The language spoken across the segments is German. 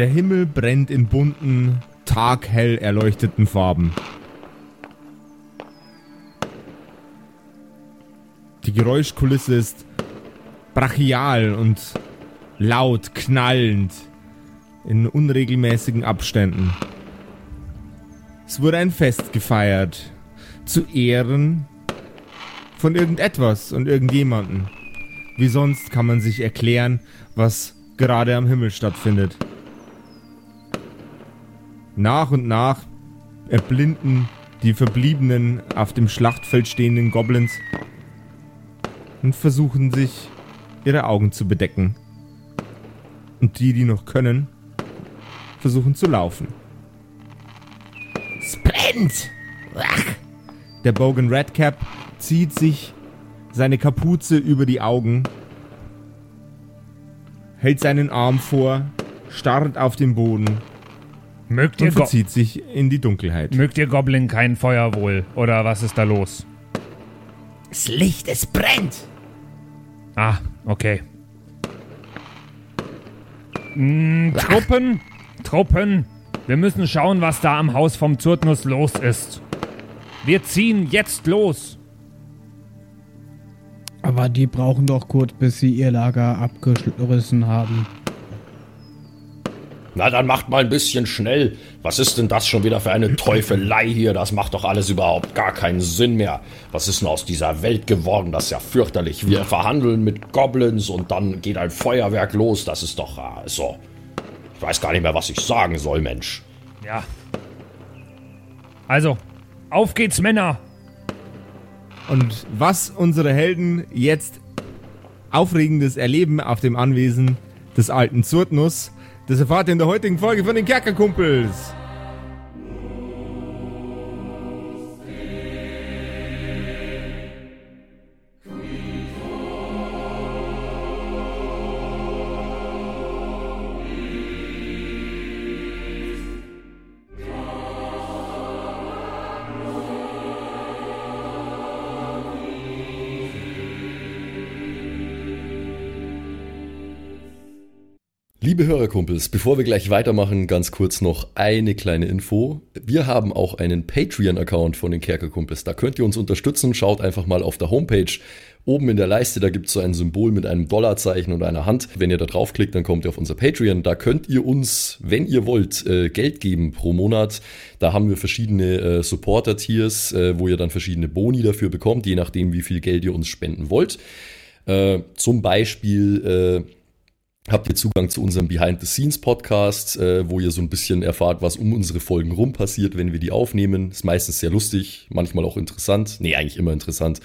Der Himmel brennt in bunten, taghell erleuchteten Farben. Die Geräuschkulisse ist brachial und laut, knallend, in unregelmäßigen Abständen. Es wurde ein Fest gefeiert, zu Ehren von irgendetwas und irgendjemanden. Wie sonst kann man sich erklären, was gerade am Himmel stattfindet. Nach und nach erblinden die verbliebenen auf dem Schlachtfeld stehenden Goblins und versuchen sich ihre Augen zu bedecken. Und die, die noch können, versuchen zu laufen. Ach. Der Bogan Redcap zieht sich seine Kapuze über die Augen, hält seinen Arm vor, starrt auf den Boden Mögt und ihr, Go verzieht sich in die Dunkelheit. mögt ihr Goblin kein Feuer wohl? Oder was ist da los? Das Licht, es brennt. Ah, okay. Mm, Truppen, Truppen. Wir müssen schauen, was da am Haus vom Zurtnus los ist. Wir ziehen jetzt los. Aber die brauchen doch kurz, bis sie ihr Lager abgerissen haben. Na, dann macht mal ein bisschen schnell. Was ist denn das schon wieder für eine Teufelei hier? Das macht doch alles überhaupt gar keinen Sinn mehr. Was ist denn aus dieser Welt geworden? Das ist ja fürchterlich. Wir verhandeln mit Goblins und dann geht ein Feuerwerk los. Das ist doch äh, so. Ich weiß gar nicht mehr, was ich sagen soll, Mensch. Ja. Also, auf geht's, Männer. Und was unsere Helden jetzt Aufregendes erleben auf dem Anwesen des alten Zurtnus, das erfahrt ihr in der heutigen Folge von den Kerkerkumpels. Liebe Hörerkumpels, bevor wir gleich weitermachen, ganz kurz noch eine kleine Info. Wir haben auch einen Patreon-Account von den Kerkerkumpels. Da könnt ihr uns unterstützen. Schaut einfach mal auf der Homepage. Oben in der Leiste, da gibt es so ein Symbol mit einem Dollarzeichen und einer Hand. Wenn ihr da draufklickt, dann kommt ihr auf unser Patreon. Da könnt ihr uns, wenn ihr wollt, äh, Geld geben pro Monat. Da haben wir verschiedene äh, Supporter-Tiers, äh, wo ihr dann verschiedene Boni dafür bekommt, je nachdem, wie viel Geld ihr uns spenden wollt. Zum Beispiel habt ihr Zugang zu unserem Behind-the-Scenes-Podcast, äh, wo ihr so ein bisschen erfahrt, was um unsere Folgen rum passiert, wenn wir die aufnehmen. Ist meistens sehr lustig, manchmal auch interessant. Nee, eigentlich immer interessant.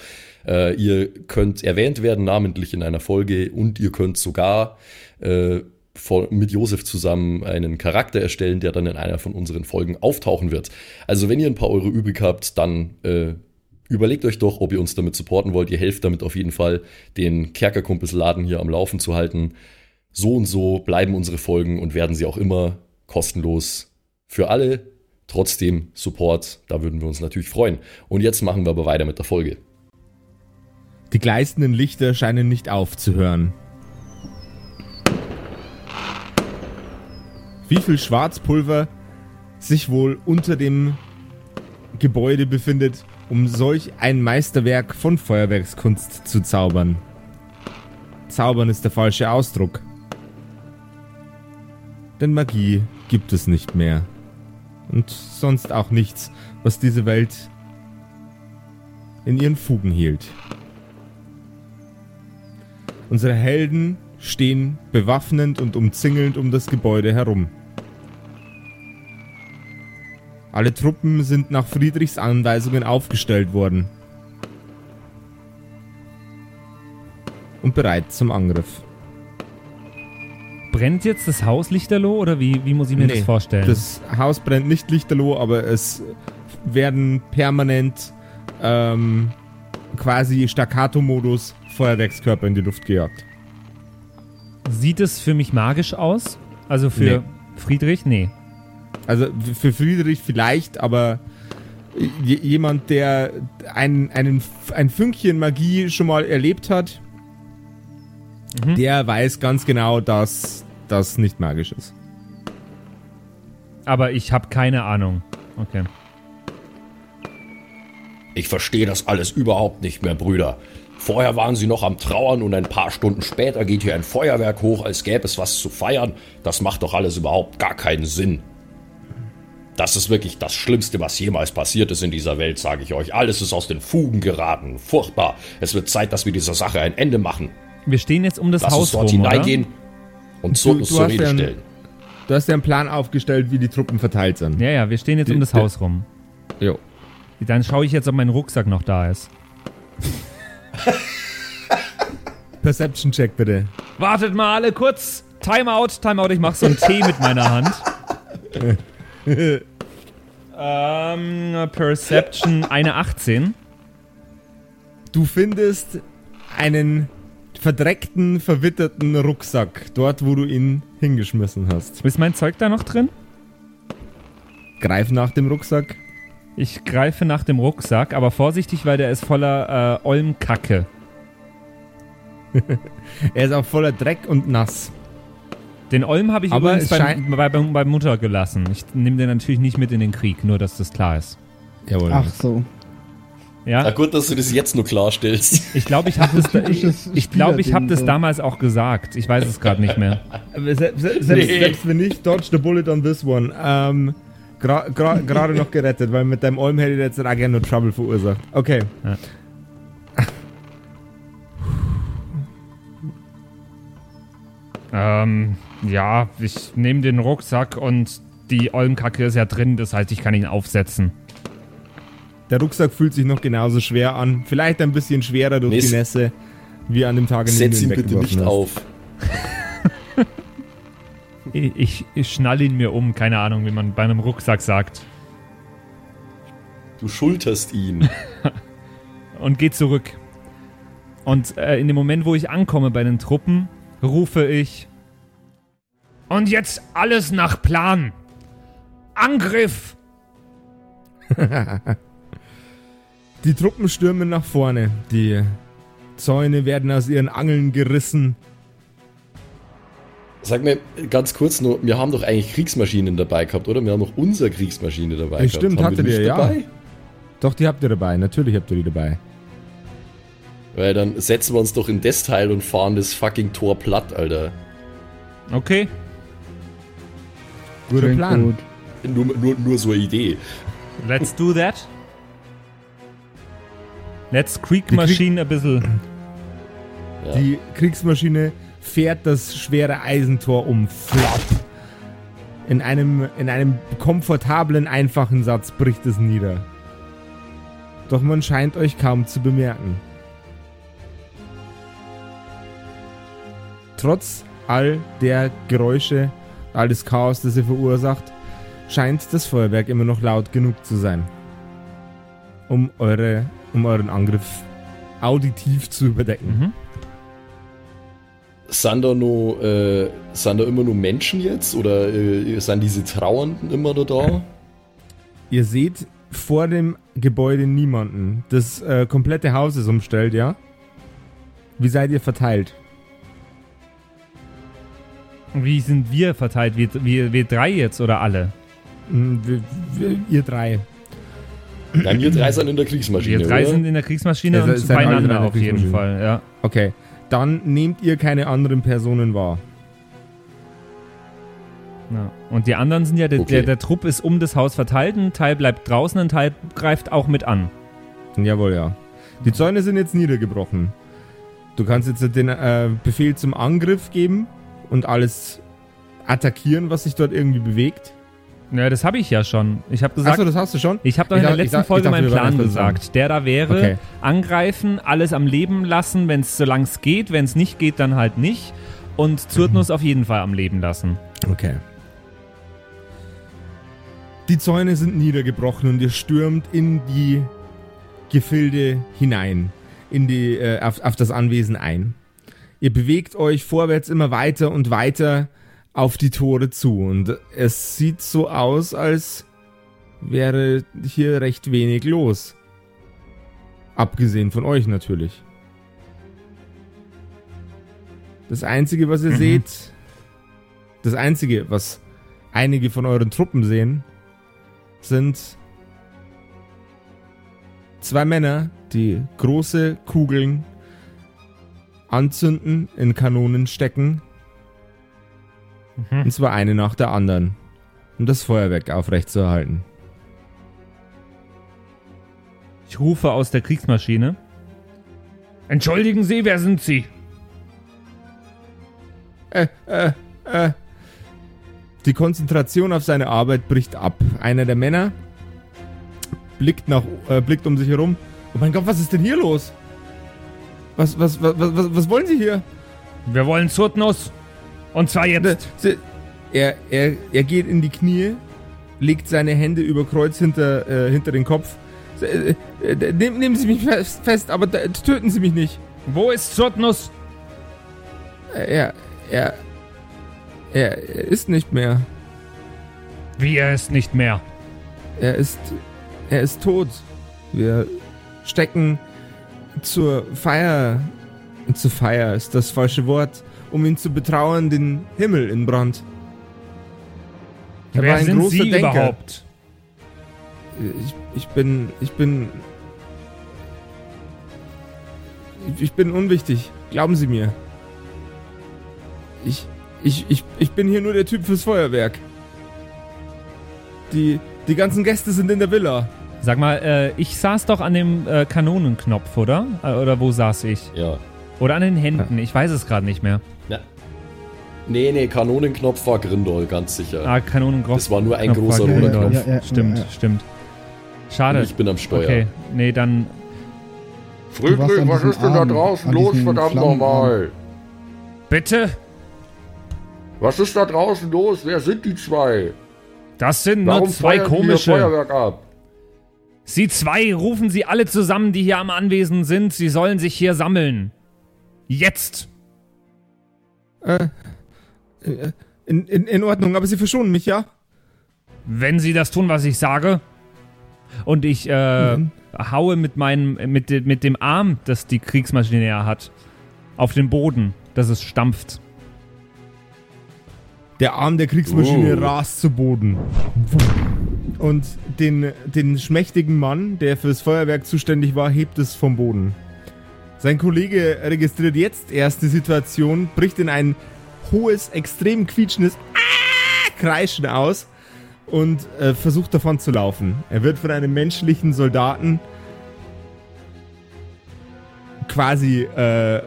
Äh, ihr könnt erwähnt werden, namentlich in einer Folge, und ihr könnt sogar äh, vor, mit Josef zusammen einen Charakter erstellen, der dann in einer von unseren Folgen auftauchen wird. Also wenn ihr ein paar Euro übrig habt, dann äh, überlegt euch doch, ob ihr uns damit supporten wollt. Ihr helft damit auf jeden Fall, den Kerkerkumpels-Laden hier am Laufen zu halten so und so bleiben unsere Folgen und werden sie auch immer kostenlos für alle. Trotzdem Support, da würden wir uns natürlich freuen. Und jetzt machen wir aber weiter mit der Folge. Die gleißenden Lichter scheinen nicht aufzuhören. Wie viel Schwarzpulver sich wohl unter dem Gebäude befindet, um solch ein Meisterwerk von Feuerwerkskunst zu zaubern. Zaubern ist der falsche Ausdruck. Denn Magie gibt es nicht mehr. Und sonst auch nichts, was diese Welt in ihren Fugen hielt. Unsere Helden stehen bewaffnend und umzingelnd um das Gebäude herum. Alle Truppen sind nach Friedrichs Anweisungen aufgestellt worden. Und bereit zum Angriff. Brennt jetzt das Haus lichterloh oder wie, wie muss ich mir Nee, das vorstellen? Das Haus brennt nicht lichterloh, aber es werden permanent ähm, quasi Staccato-Modus Feuerwerkskörper in die Luft gejagt. Sieht es für mich magisch aus? Also für Nee. Friedrich? Nee. Also für Friedrich vielleicht, aber jemand, der ein, einen, ein Fünkchen Magie schon mal erlebt hat, Mhm. der weiß ganz genau, dass das nicht magisch ist. aber ich habe keine Ahnung. Okay. Ich verstehe das alles überhaupt nicht mehr, Brüder. Vorher waren sie noch am Trauern und ein paar Stunden später geht hier ein Feuerwerk hoch, als gäbe es was zu feiern. Das macht doch alles überhaupt gar keinen Sinn. Das ist wirklich das Schlimmste, was jemals passiert ist in dieser Welt, sage ich euch. Alles ist aus den Fugen geraten. Furchtbar. Es wird Zeit, dass wir dieser Sache ein Ende machen. Wir stehen jetzt um das Lass Haus uns dort rum, hineingehen und Du- Zurtus du hast Rede ja einen- stellen. Du hast ja einen Plan aufgestellt, wie die Truppen verteilt sind. Ja, ja, wir stehen jetzt um Die- das die- Haus rum. Jo. Dann schaue ich jetzt, ob mein Rucksack noch da ist. Perception-Check bitte. Wartet mal alle kurz. Timeout, Timeout. Ich mache so einen Tee mit meiner Hand. ähm, Perception eine 18. Du findest einen verdreckten, verwitterten Rucksack, dort wo du ihn hingeschmissen hast. Ist mein Zeug da noch drin? Greif nach dem Rucksack. Ich greife nach dem Rucksack, aber vorsichtig, weil der ist voller äh, Olmkacke. Er ist auch voller Dreck und nass. Den Olm habe ich Aber übrigens bei, bei, bei, bei Mutter gelassen. Ich nehme den natürlich nicht mit in den Krieg, nur dass das klar ist. Jawohl. Ach so. Ja, Na gut, dass du das jetzt nur klarstellst. ich glaube, ich habe das, da, ich, ich glaub, ich hab das so. damals auch gesagt. Ich weiß es gerade nicht mehr. Aber se se selbst, Nee. selbst wenn nicht, dodge the bullet on this one. Ähm, gra- gra- Gerade noch gerettet, weil mit deinem Olm hätte ich jetzt auch gerne nur Trouble verursacht. Okay. Ja. Ähm, ja, ich nehme den Rucksack und die Olmkacke ist ja drin, das heißt, ich kann ihn aufsetzen. Der Rucksack fühlt sich noch genauso schwer an. Vielleicht ein bisschen schwerer durch Mist. die Nässe, wie an dem Tag, an dem Setz du ihn bitte nicht hast. auf. Ich, ich, ich schnall ihn mir um, keine Ahnung, wie man bei einem Rucksack sagt. Du schulterst ihn. Und geh zurück. Und äh, in dem Moment, wo ich ankomme bei den Truppen, rufe ich. Und jetzt alles nach Plan. Angriff! Die Truppen stürmen nach vorne. Die Zäune werden aus ihren Angeln gerissen. Sag mir ganz kurz nur, wir haben doch eigentlich Kriegsmaschinen dabei gehabt, oder? Wir haben noch unsere Kriegsmaschine dabei Ja, gehabt. stimmt, haben wir hattet die ihr, ja. dabei? Doch, die habt ihr dabei. Natürlich habt ihr die dabei. Weil dann setzen wir uns doch in das Teil und fahren das fucking Tor platt, Alter. Okay. Guter Plan. gut. Nur, nur, nur so eine Idee. Let's do that. Let's Creek Machine ein bisschen. Ja. Die Kriegsmaschine fährt das schwere Eisentor um. Flop. In einem, in einem komfortablen, einfachen Satz bricht es nieder. Doch man scheint euch kaum zu bemerken. Trotz all der Geräusche, all des Chaos, das ihr verursacht, scheint das Feuerwerk immer noch laut genug zu sein, um, eure, um euren Angriff auditiv zu überdecken. Mhm. Sind da, nur, äh, sind da immer nur Menschen jetzt? Oder äh, sind diese Trauernden immer da da? Ihr seht vor dem Gebäude niemanden. Das äh, komplette Haus ist umstellt, ja? Wie seid ihr verteilt? Wie sind wir verteilt? Wir, wir, wir drei jetzt oder alle? Hm, wir, wir, ihr drei. Nein, wir drei sind in der Kriegsmaschine, Wir drei oder? sind in der Kriegsmaschine Ja, und beieinander der auf jeden. Fall, ja. Okay. Dann nehmt ihr keine anderen Personen wahr. ja. Und die anderen sind ja, der, Okay. der, der Trupp ist um das Haus verteilt, ein Teil bleibt draußen, ein Teil greift auch mit an. Jawohl, ja. Die Zäune sind jetzt niedergebrochen. Du kannst jetzt den äh, Befehl zum Angriff geben und alles attackieren, was sich dort irgendwie bewegt. Ja, das habe ich ja schon. Ich habe gesagt, Achso, das hast du schon? ich habe doch Ich in der letzten Folge dachte, meinen Plan gesagt. Der da wäre, Okay. angreifen, alles am Leben lassen, wenn es solange es geht, wenn es nicht geht, dann halt nicht. Und Zyrtnus auf jeden Fall am Leben lassen. Okay. Die Zäune sind niedergebrochen und ihr stürmt in die Gefilde hinein, in die, äh, auf, auf das Anwesen ein. Ihr bewegt euch vorwärts immer weiter und weiter auf die Tore zu und es sieht so aus, als wäre hier recht wenig los. Abgesehen von euch natürlich. Das Einzige, was ihr seht, das Einzige, was einige von euren Truppen sehen, sind zwei Männer, die große Kugeln anzünden, in Kanonen stecken. Und zwar eine nach der anderen, um das Feuerwerk aufrechtzuerhalten. Ich rufe aus der Kriegsmaschine. Entschuldigen Sie, wer sind Sie? Äh, äh, äh. Die Konzentration auf seine Arbeit bricht ab. Einer der Männer blickt nach, äh, blickt um sich herum. Oh mein Gott, was ist denn hier los? Was, was, was, was, was wollen Sie hier? Wir wollen Zurtnus. Und zwar Ne, jetzt. Sie- Er, er, er geht in die Knie, legt seine Hände über Kreuz hinter, äh, hinter den Kopf. Äh, äh, nehmen, nehmen Sie mich fest, fest aber töten Sie mich nicht. Wo ist Zurtnus? Er, er, er, er ist nicht mehr. Wie er ist nicht mehr. Er ist, er ist tot. Wir stecken zur Feier, zur Feier ist das falsche Wort, um ihn zu betrauern, den Himmel in Brand. Er wer war ein sind großer Sie Denker. überhaupt? Ich, ich bin, ich bin, ich, bin unwichtig. Glauben Sie mir. Ich, ich, ich, ich bin hier nur der Typ fürs Feuerwerk. Die, die ganzen Gäste sind in der Villa. Sag mal, äh, ich saß doch an dem äh, Kanonenknopf, oder? Äh, Oder wo saß ich? Ja. Oder an den Händen. Ich weiß es gerade nicht mehr. Nee, nee, Kanonenknopf war Grindol, ganz sicher. Ah, Kanonenknopf. Das war nur ein Knopf großer roter. Knopf. Ja, ja, stimmt, stimmt. Schade. Und ich bin am Steuer. Okay, nee, dann Friedrich, was ist denn da draußen los, verdammt nochmal? bitte. Was ist da draußen los? Wer sind die zwei? Das sind Warum nur zwei feuern die ihr komische. Feuerwerk ab? Sie zwei rufen sie alle zusammen, die hier am Anwesen sind. Sie sollen sich hier sammeln. Jetzt. In, in, in Ordnung, aber Sie verschonen mich, ja? Wenn sie das tun, was ich sage. Und ich äh, Mhm. haue mit meinem, mit, de, mit dem Arm, das die Kriegsmaschine ja hat, auf den Boden, dass es stampft. Der Arm der Kriegsmaschine Oh. rast zu Boden. Und den, den schmächtigen Mann, der fürs Feuerwerk zuständig war, hebt es vom Boden. Sein Kollege registriert jetzt erst die Situation, bricht in ein hohes, extrem quietschendes Ah! Kreischen aus und äh, versucht davon zu laufen. Er wird von einem menschlichen Soldaten quasi äh,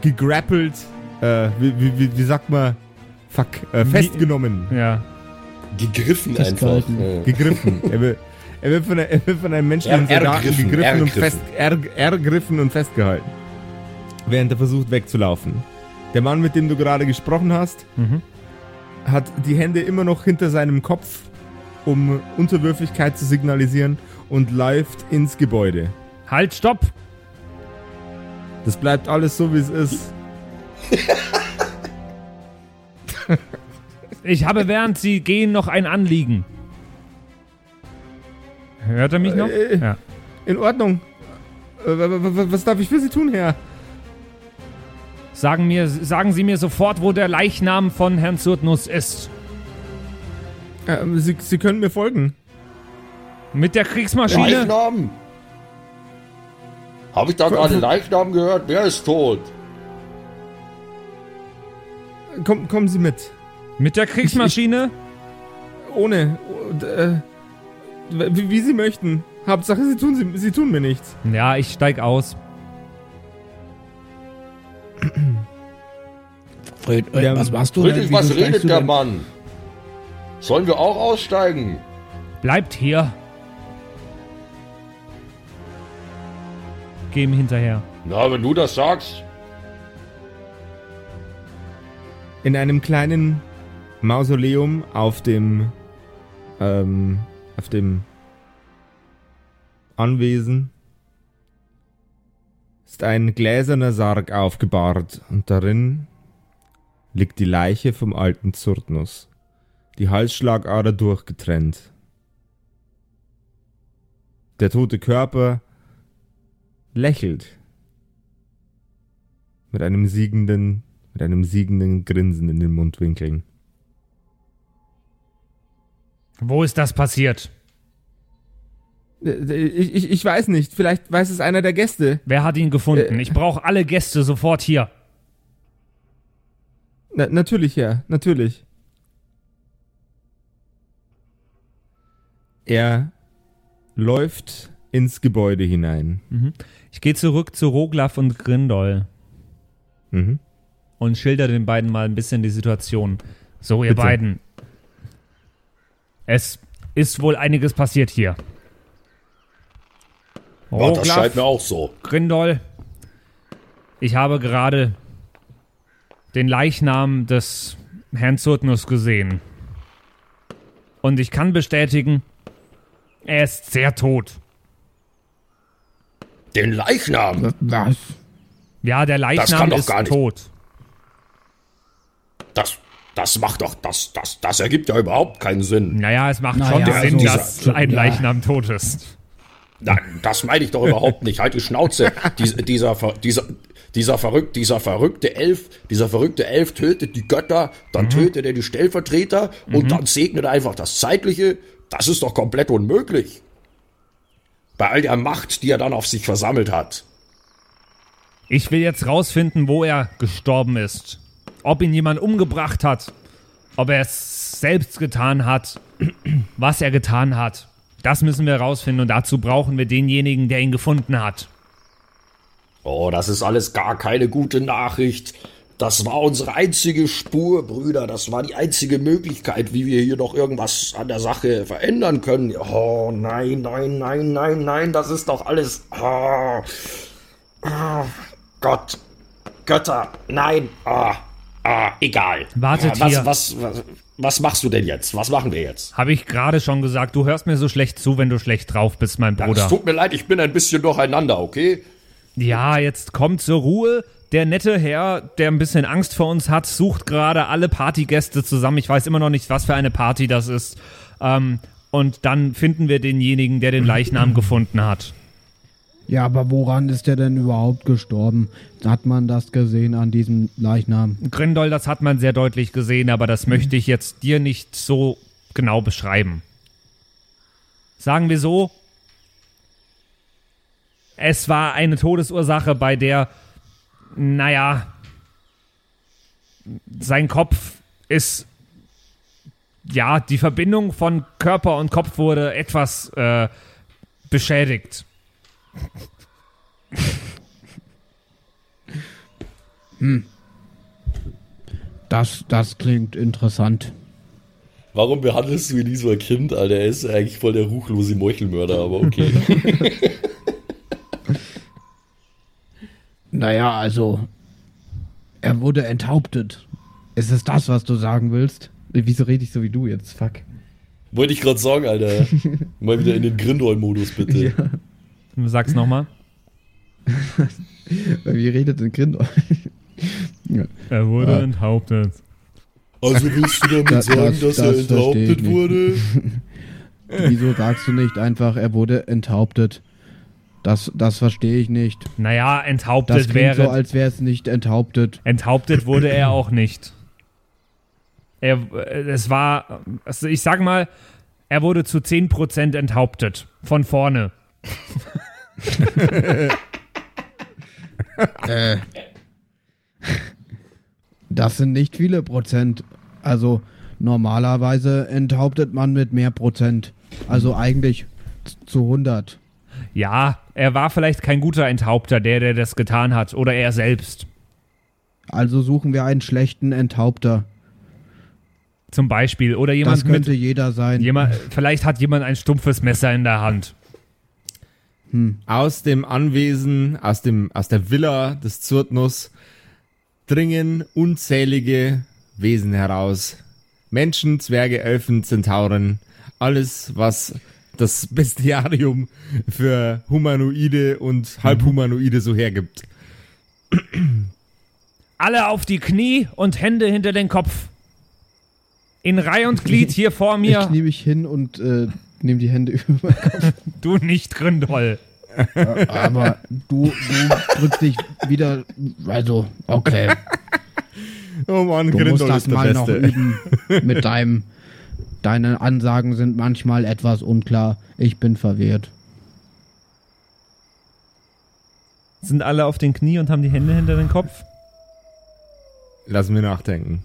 gegrappelt, äh, wie, wie, wie, sagt man, fuck, äh, festgenommen. Ja. Gegriffen einfach. Ja. gegriffen. Er wird, er wird, von, er wird von einem menschlichen Er- Soldaten ergriffen, gegriffen und ergriffen. fest, er, ergriffen und festgehalten. Während er versucht wegzulaufen. Der Mann, mit dem du gerade gesprochen hast, Mhm. hat die Hände immer noch hinter seinem Kopf, um Unterwürfigkeit zu signalisieren und läuft ins Gebäude. Halt, stopp! Das bleibt alles so, wie es ist. Ich habe während Sie gehen noch ein Anliegen. Hört er mich noch? Äh, Ja. In Ordnung. Äh, wa- wa- wa- Was darf ich für Sie tun, Herr? Sagen, mir, sagen Sie mir sofort, wo der Leichnam von Herrn Zurtnus ist. Ähm, Sie, Sie können mir folgen. Mit der Kriegsmaschine? Leichnam! Habe ich da gerade Leichnam gehört? Wer ist tot? Komm, kommen Sie mit. Mit der Kriegsmaschine? Ohne. Und, äh, wie, wie Sie möchten. Hauptsache, Sie tun, Sie, Sie tun mir nichts. Ja, ich steig aus. Fred, äh, was machst du Friedrich, denn? was redet du der denn? Mann? Sollen wir auch aussteigen? Bleibt hier. Geh ihm hinterher. Na, wenn du das sagst. In einem kleinen Mausoleum auf dem. Ähm, auf dem Anwesen ist ein gläserner Sarg aufgebahrt und darin liegt die Leiche vom alten Zurtnus, die Halsschlagader durchgetrennt. Der tote Körper lächelt mit einem siegenden, mit einem siegenden Grinsen in den Mundwinkeln. Wo ist das passiert? Äh, Ich, ich, ich weiß nicht, vielleicht weiß es einer der Gäste. Wer hat ihn gefunden? Ich brauche alle Gäste sofort hier. Na, natürlich, ja, natürlich. Er läuft ins Gebäude hinein. Ich gehe zurück zu Roglaf und Grindol Mhm. und schilder den beiden mal ein bisschen die Situation. So, ihr Bitte. beiden. Es ist wohl einiges passiert hier. Ja, das scheint mir auch so. Grindol, ich habe gerade den Leichnam des Herrn Zurtnus gesehen. Und ich kann bestätigen, er ist sehr tot. Den Leichnam. Was? Ja, der kann Leichnam doch ist tot. Das, das macht doch, das, das, das ergibt ja überhaupt keinen Sinn. Naja, es macht Naja, schon Sinn, also- dass ein Ja. Leichnam tot ist. Nein, das meine ich doch überhaupt nicht. Halt die Schnauze. Dies, dieser, dieser, dieser, verrückt, dieser verrückte Elf, dieser verrückte Elf tötet die Götter, dann tötet er die Stellvertreter und dann segnet er einfach das Zeitliche. Das ist doch komplett unmöglich. Bei all der Macht, die er dann auf sich versammelt hat. Ich will jetzt rausfinden, wo er gestorben ist. Ob ihn jemand umgebracht hat. Ob er es selbst getan hat. Was er getan hat. Das müssen wir rausfinden und dazu brauchen wir denjenigen, der ihn gefunden hat. Oh, das ist alles gar keine gute Nachricht. Das war unsere einzige Spur, Brüder. Das war die einzige Möglichkeit, wie wir hier noch irgendwas an der Sache verändern können. Oh, nein, nein, nein, nein, nein, das ist doch alles. Oh, oh, Gott, Götter, nein, ah, ah, egal. Wartet was, hier. Was, was, was machst du denn jetzt? Was machen wir jetzt? Habe ich gerade schon gesagt, du hörst mir so schlecht zu, wenn du schlecht drauf bist, mein Es Bruder. tut mir leid, ich bin ein bisschen durcheinander, okay? Ja, jetzt kommt zur Ruhe. Der nette Herr, der ein bisschen Angst vor uns hat, sucht gerade alle Partygäste zusammen. Ich weiß immer noch nicht, was für eine Party das ist. Ähm, und dann finden wir denjenigen, der den Leichnam gefunden hat. Ja, aber woran ist der denn überhaupt gestorben? Hat man das gesehen an diesem Leichnam? Grindol, das hat man sehr deutlich gesehen, aber das möchte ich jetzt dir nicht so genau beschreiben. Sagen wir so, es war eine Todesursache, bei der, naja, sein Kopf ist, ja, die Verbindung von Körper und Kopf wurde etwas äh, beschädigt. Das, das klingt interessant. Warum behandelst du ihn wie so ein Kind, Alter? Er ist eigentlich voll der ruchlose Meuchelmörder, aber okay. Naja, also, er wurde enthauptet. Ist es das, was du sagen willst? Wieso rede ich so wie du jetzt? Fuck. Wollte ich gerade sagen, Alter. Mal wieder in den Grindol-Modus, bitte. Sag's nochmal. Wie redet denn Grindel? Er wurde Ah. enthauptet. Also willst du damit Das- sagen, das- dass er das ich enthauptet wurde? Wieso sagst du nicht einfach, er wurde enthauptet? Das, das verstehe ich nicht. Naja, Das enthauptet klingt wäre. so, als wäre es nicht enthauptet. Enthauptet wurde er auch nicht. Er, es war, also ich sag mal, er wurde zu 10% enthauptet. Von vorne. Äh. Das sind nicht viele Prozent. Also normalerweise enthauptet man mit mehr Prozent. Also eigentlich zu 100. Ja, er war vielleicht kein guter Enthaupter, der, der das getan hat. Oder er selbst. Also suchen wir einen schlechten Enthaupter. Zum Beispiel. Oder jemand Das könnte mit. jeder sein. Jemand, vielleicht hat jemand ein stumpfes Messer in der Hand. Aus dem Anwesen, aus, dem, aus der Villa des Zurtnus dringen unzählige Wesen heraus. Menschen, Zwerge, Elfen, Zentauren, alles, was das Bestiarium für Humanoide und Halbhumanoide so hergibt. Alle auf die Knie und Hände hinter den Kopf. In Reih und Glied hier vor Ich mir. knie mich hin und äh, nehme die Hände über. Du nicht, Grindol. Aber du, du drückst dich wieder. Also, okay. Oh Mann, Du musst Grindol das mal noch Beste. üben mit deinem Deine Ansagen sind manchmal etwas unklar. Ich bin verwirrt. Sind alle auf den Knie und haben die Hände hinter den Kopf? Lass mir nachdenken.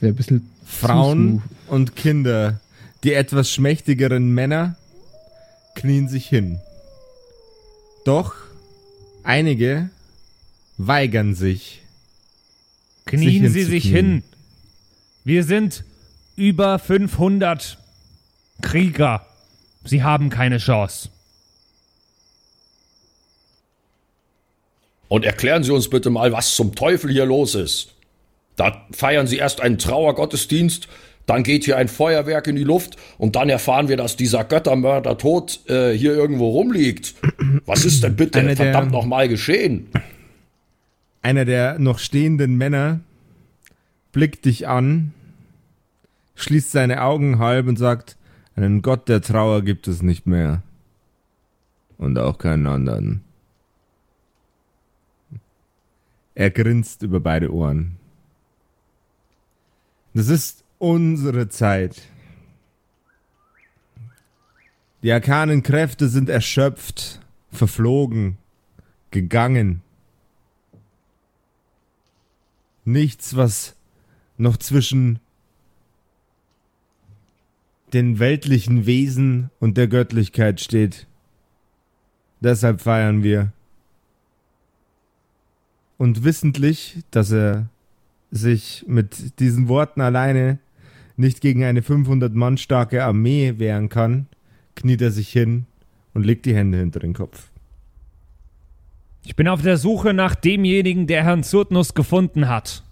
Das wäre ein bisschen. Frauen und Kinder, die etwas schmächtigeren Männer, knien sich hin. Doch einige weigern sich. Knien Sich Sie sich hin. Wir sind über 500 Krieger. Sie haben keine Chance. Und erklären Sie uns bitte mal, was zum Teufel hier los ist. Da feiern Sie erst einen Trauergottesdienst, dann geht hier ein Feuerwerk in die Luft und dann erfahren wir, dass dieser Göttermörder tot äh, hier irgendwo rumliegt. Was ist denn bitte Einer verdammt nochmal geschehen? Einer der noch stehenden Männer blickt dich an, schließt seine Augen halb und sagt, einen Gott der Trauer gibt es nicht mehr. Und auch keinen anderen. Er grinst über beide Ohren. Das ist unsere Zeit. Die arkanen Kräfte sind erschöpft, verflogen, gegangen. Nichts, was noch zwischen den weltlichen Wesen und der Göttlichkeit steht. Deshalb feiern wir. Und wissentlich, dass er sich mit diesen Worten alleine nicht gegen eine 500 Mann starke Armee wehren kann, kniet er sich hin und legt die Hände hinter den Kopf. Ich bin auf der Suche nach demjenigen, der Herrn Zurtnus gefunden hat.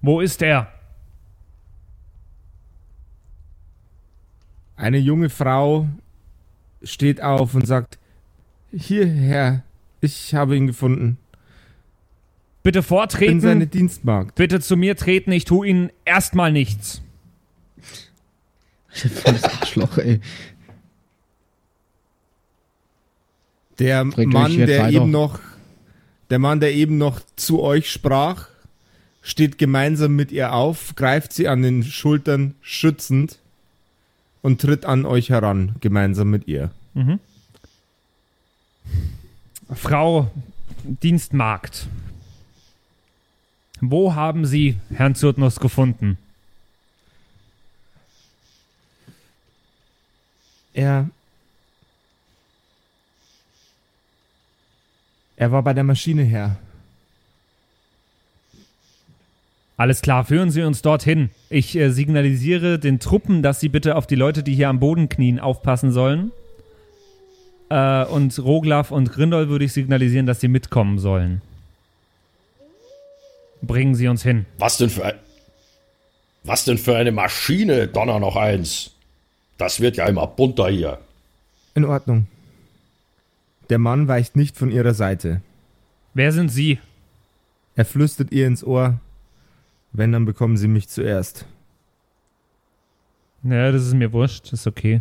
Wo ist er? Eine junge Frau steht auf und sagt, hierher, ich habe ihn gefunden. Bitte vortreten. seine Dienstmagd. Bitte zu mir treten. Ich tue Ihnen erstmal nichts. Volles Arschloch, ey. Der Bringt Mann, der weiter. eben noch, der Mann, der eben noch zu euch sprach, steht gemeinsam mit ihr auf, greift sie an den Schultern schützend und tritt an euch heran, gemeinsam mit ihr. Frau Dienstmagd. Wo haben Sie Herrn Zurtnus gefunden? Er. Er war bei der Maschine her. Alles klar, führen Sie uns dorthin. Ich äh, signalisiere den Truppen, dass sie bitte auf die Leute, die hier am Boden knien, aufpassen sollen. Äh, und Roglaf und Grindol würde ich signalisieren, dass sie mitkommen sollen. Bringen Sie uns hin. Was denn für ein. Was denn für eine Maschine, Donner noch eins? Das wird ja immer bunter hier. In Ordnung. Der Mann weicht nicht von ihrer Seite. Wer sind Sie? Er flüstert ihr ins Ohr. Wenn, dann bekommen sie mich zuerst. Ja, das ist mir wurscht, ist okay.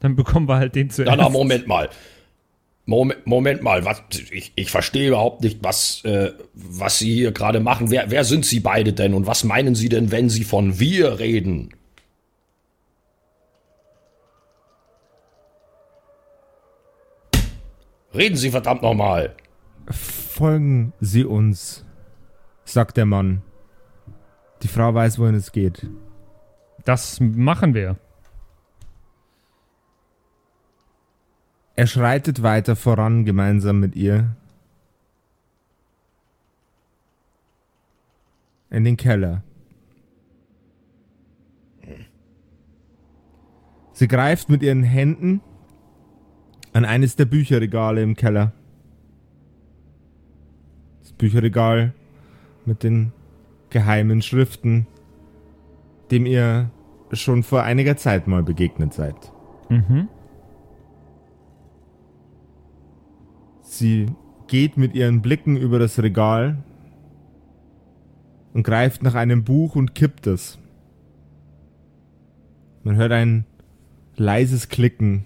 Dann bekommen wir halt den zuerst. Na, na, Moment mal. Moment, Moment mal, was, ich, ich verstehe überhaupt nicht, was, äh, was Sie hier gerade machen. Wer, wer sind Sie beide denn und was meinen Sie denn, wenn Sie von wir reden? Reden Sie verdammt nochmal. Folgen Sie uns, sagt der Mann. Die Frau weiß, wohin es geht. Das machen wir. Er schreitet weiter voran gemeinsam mit ihr. In den Keller. Sie greift mit ihren Händen an eines der Bücherregale im Keller. Das Bücherregal mit den geheimen Schriften, dem ihr schon vor einiger Zeit mal begegnet seid. Mhm. Sie geht mit ihren Blicken über das Regal und greift nach einem Buch und kippt es. Man hört ein leises Klicken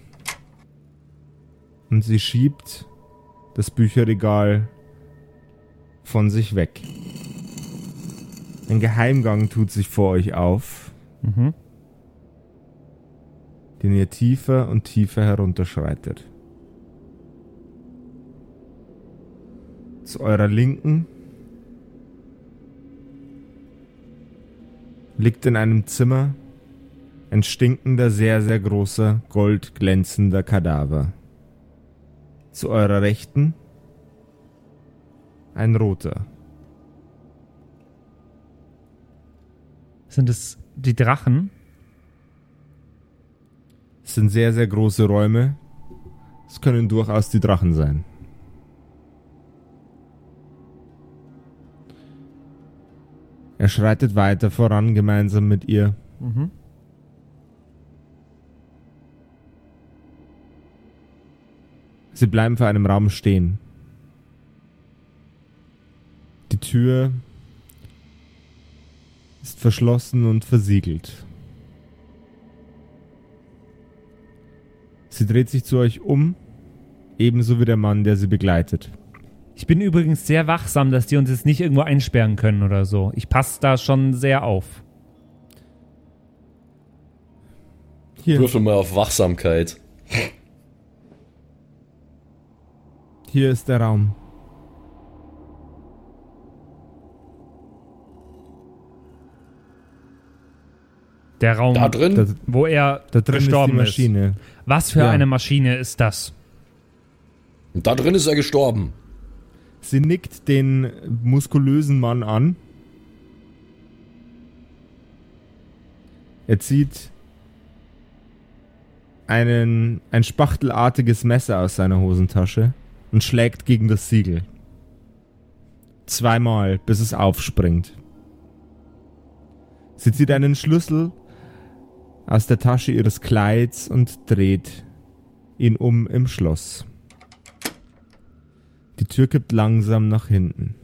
und sie schiebt das Bücherregal von sich weg. Ein Geheimgang tut sich vor euch auf, Mhm. den ihr tiefer und tiefer herunterschreitet. Zu eurer Linken liegt in einem Zimmer ein stinkender, sehr, sehr großer, goldglänzender Kadaver. Zu eurer Rechten ein roter. Sind es die Drachen? Es sind sehr, sehr große Räume. Es können durchaus die Drachen sein. Er schreitet weiter voran gemeinsam mit ihr. Mhm. Sie bleiben vor einem Raum stehen. Die Tür ist verschlossen und versiegelt. Sie dreht sich zu euch um, ebenso wie der Mann, der sie begleitet. Ich bin übrigens sehr wachsam, dass die uns jetzt nicht irgendwo einsperren können oder so. Ich passe da schon sehr auf. Hier, Würfel mal auf Wachsamkeit. hier ist der Raum. Der Raum, Da drin? Da, wo er da drin ist die gestorben ist. Maschine. Was für Ja. eine Maschine ist das? Da drin ist er gestorben. Sie nickt den muskulösen Mann an. Er zieht einen, ein spachtelartiges Messer aus seiner Hosentasche und schlägt gegen das Siegel. Zweimal, bis es aufspringt. Sie zieht einen Schlüssel aus der Tasche ihres Kleids und dreht ihn um im Schloss. Die Tür kippt langsam nach hinten.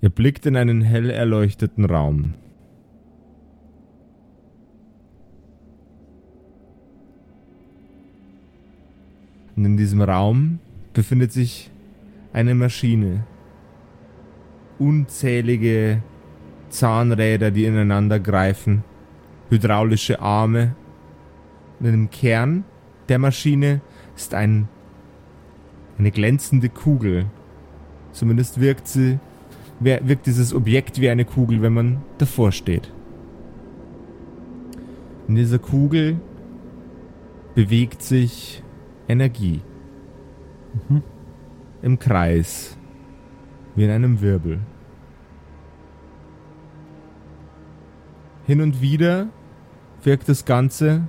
Ihr blickt in einen hell erleuchteten Raum. Und in diesem Raum befindet sich eine Maschine. Unzählige Zahnräder, die ineinander greifen. Hydraulische Arme. Und im Kern der Maschine ist ein eine glänzende Kugel. Zumindest wirkt sie, wirkt dieses Objekt wie eine Kugel, wenn man davor steht. In dieser Kugel bewegt sich Energie. Im Kreis. Wie in einem Wirbel. Hin und wieder wirkt das Ganze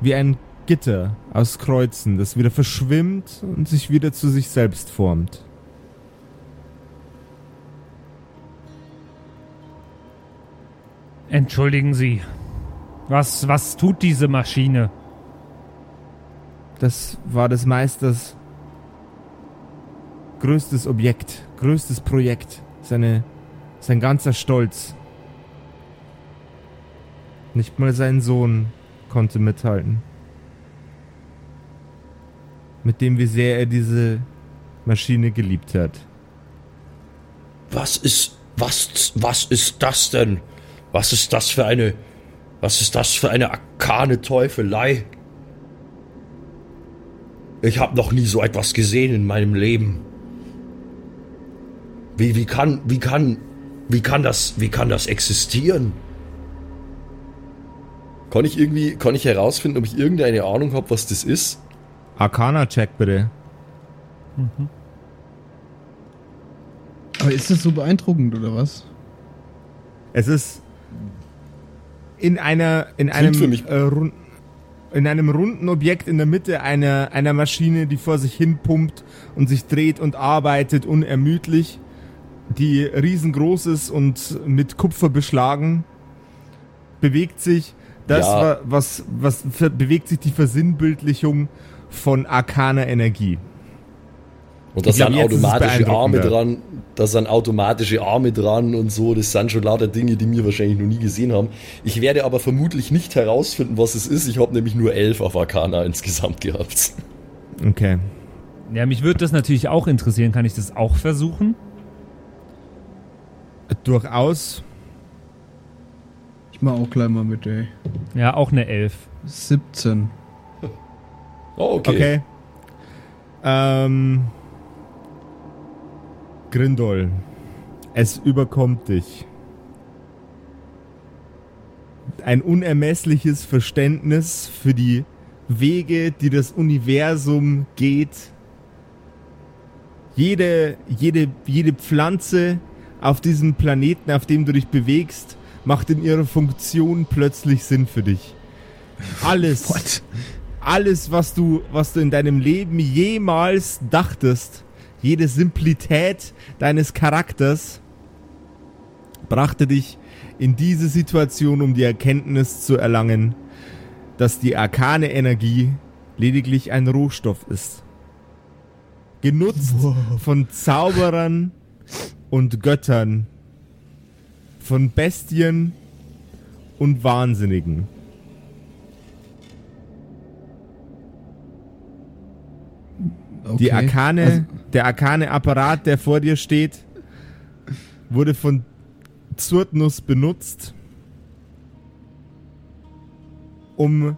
wie ein Gitter aus Kreuzen, das wieder verschwimmt und sich wieder zu sich selbst formt. Entschuldigen Sie. Was, was tut diese Maschine? Das war des Meisters größtes Objekt, größtes Projekt, seine, sein ganzer Stolz. Nicht mal sein Sohn konnte mithalten. Mit dem, wie sehr er diese Maschine geliebt hat. Was ist, was, was ist das denn? Was ist das für eine, was ist das für eine arkane Teufelei? Ich habe noch nie so etwas gesehen in meinem Leben. Wie, wie kann, wie kann, wie kann das, wie kann das existieren? Kann ich irgendwie, kann ich herausfinden, ob ich irgendeine Ahnung habe, was das ist? Arcana-Check bitte. Aber ist das so beeindruckend oder was? Es ist in einer in Klingt einem äh, run- in einem runden Objekt in der Mitte einer einer Maschine, die vor sich hin pumpt und sich dreht und arbeitet unermüdlich, die riesengroß ist und mit Kupfer beschlagen, bewegt sich das Ja. wa- was was bewegt sich die Versinnbildlichung von arkaner Energie. Und da sind automatische Arme dran, da sind automatische Arme dran und so. Das sind schon lauter Dinge, die wir wahrscheinlich noch nie gesehen haben. Ich werde aber vermutlich nicht herausfinden, was es ist. Ich habe nämlich nur elf auf Arcana insgesamt gehabt. Okay. Ja, mich würde das natürlich auch interessieren. Kann ich das auch versuchen? Durchaus. Ich mach auch gleich mal mit, ey. Ja, auch eine Elf. 17. Oh, okay. Okay. Ähm. Grindol. Es überkommt dich. Ein unermessliches Verständnis für die Wege, die das Universum geht. Jede, jede, jede Pflanze auf diesem Planeten, auf dem du dich bewegst, macht in ihrer Funktion plötzlich Sinn für dich. Alles What? Alles, was du, was du in deinem Leben jemals dachtest, jede Simplität deines Charakters, brachte dich in diese Situation, um die Erkenntnis zu erlangen, dass die arkane Energie lediglich ein Rohstoff ist. Genutzt von Zauberern und Göttern, von Bestien und Wahnsinnigen. Okay. Die arkane, Also, der arkane Apparat, der vor dir steht, wurde von Zurtnus benutzt, um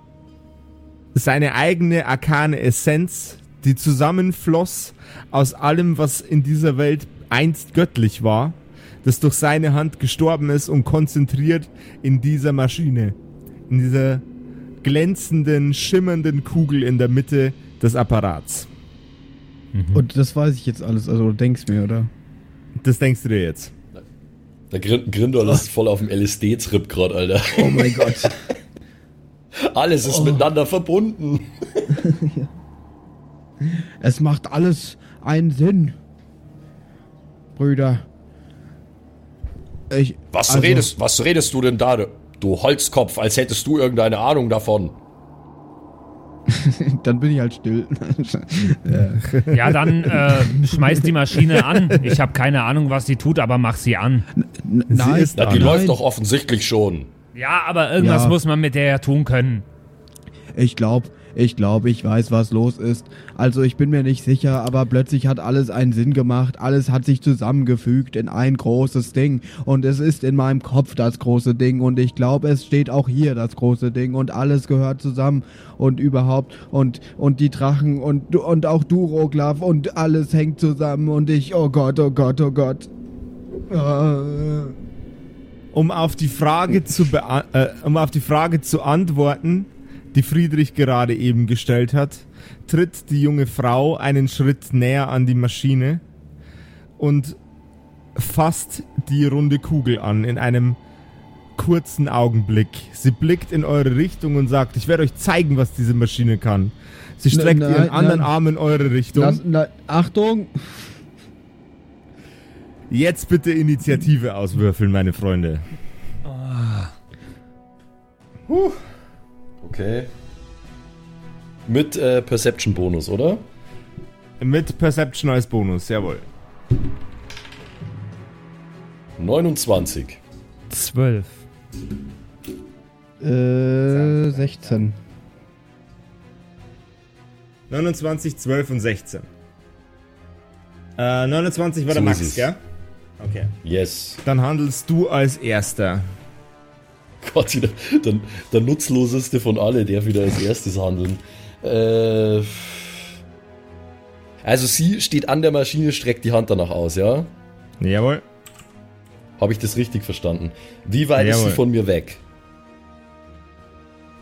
seine eigene arkane Essenz, die zusammenfloss aus allem, was in dieser Welt einst göttlich war, das durch seine Hand gestorben ist und konzentriert in dieser Maschine, in dieser glänzenden, schimmernden Kugel in der Mitte des Apparats. Und das weiß ich jetzt alles, also du denkst mir, oder? Das denkst du dir jetzt. Der Grin Grindol ist voll auf dem LSD-Trip gerade, Alter. Oh mein Gott. Alles Oh. ist miteinander verbunden. Es macht alles einen Sinn. Brüder. Ich. Was, also, redest, was redest du denn da, du- du Holzkopf, als hättest du irgendeine Ahnung davon? Dann bin ich halt still. Ja, dann äh, schmeiß die Maschine an. Ich habe keine Ahnung, was sie tut, aber mach sie an. N- Nein, ist Na, die Nein. läuft doch offensichtlich schon. Ja, aber irgendwas Ja. muss man mit der ja tun können. ich glaube, ich glaube, ich weiß, was los ist. Also ich bin mir nicht sicher, aber plötzlich hat alles einen Sinn gemacht. Alles hat sich zusammengefügt in ein großes Ding. Und es ist in meinem Kopf das große Ding. Und ich glaube, es steht auch hier das große Ding. Und alles gehört zusammen. Und überhaupt. Und, und die Drachen und, und auch du, Roglaf. Und alles hängt zusammen. Und ich, oh Gott, oh Gott, oh Gott. Um auf die Frage zu äh, um auf die Frage zu antworten, die Friedrich gerade eben gestellt hat, tritt die junge Frau einen Schritt näher an die Maschine und fasst die runde Kugel an in einem kurzen Augenblick. Sie blickt in eure Richtung und sagt, ich werde euch zeigen, was diese Maschine kann. Sie streckt nein, ihren anderen nein. Arm in eure Richtung. Lass, na, Achtung! Jetzt bitte Initiative auswürfeln, meine Freunde. Okay. Mit äh, Perception-Bonus, oder? Mit Perception als Bonus, jawohl. 29. Zwölf. Äh, 16. 29, 12 und 16. Äh, 29 war der So Max, ist es. gell? Okay. Yes. Dann handelst du als Erster. Gott, wieder der, der nutzloseste von alle, der wieder als erstes handeln. Äh, also sie steht an der Maschine, streckt die Hand danach aus, ja? Jawohl. Habe ich das richtig verstanden? Wie weit ist Jawohl. sie von mir weg?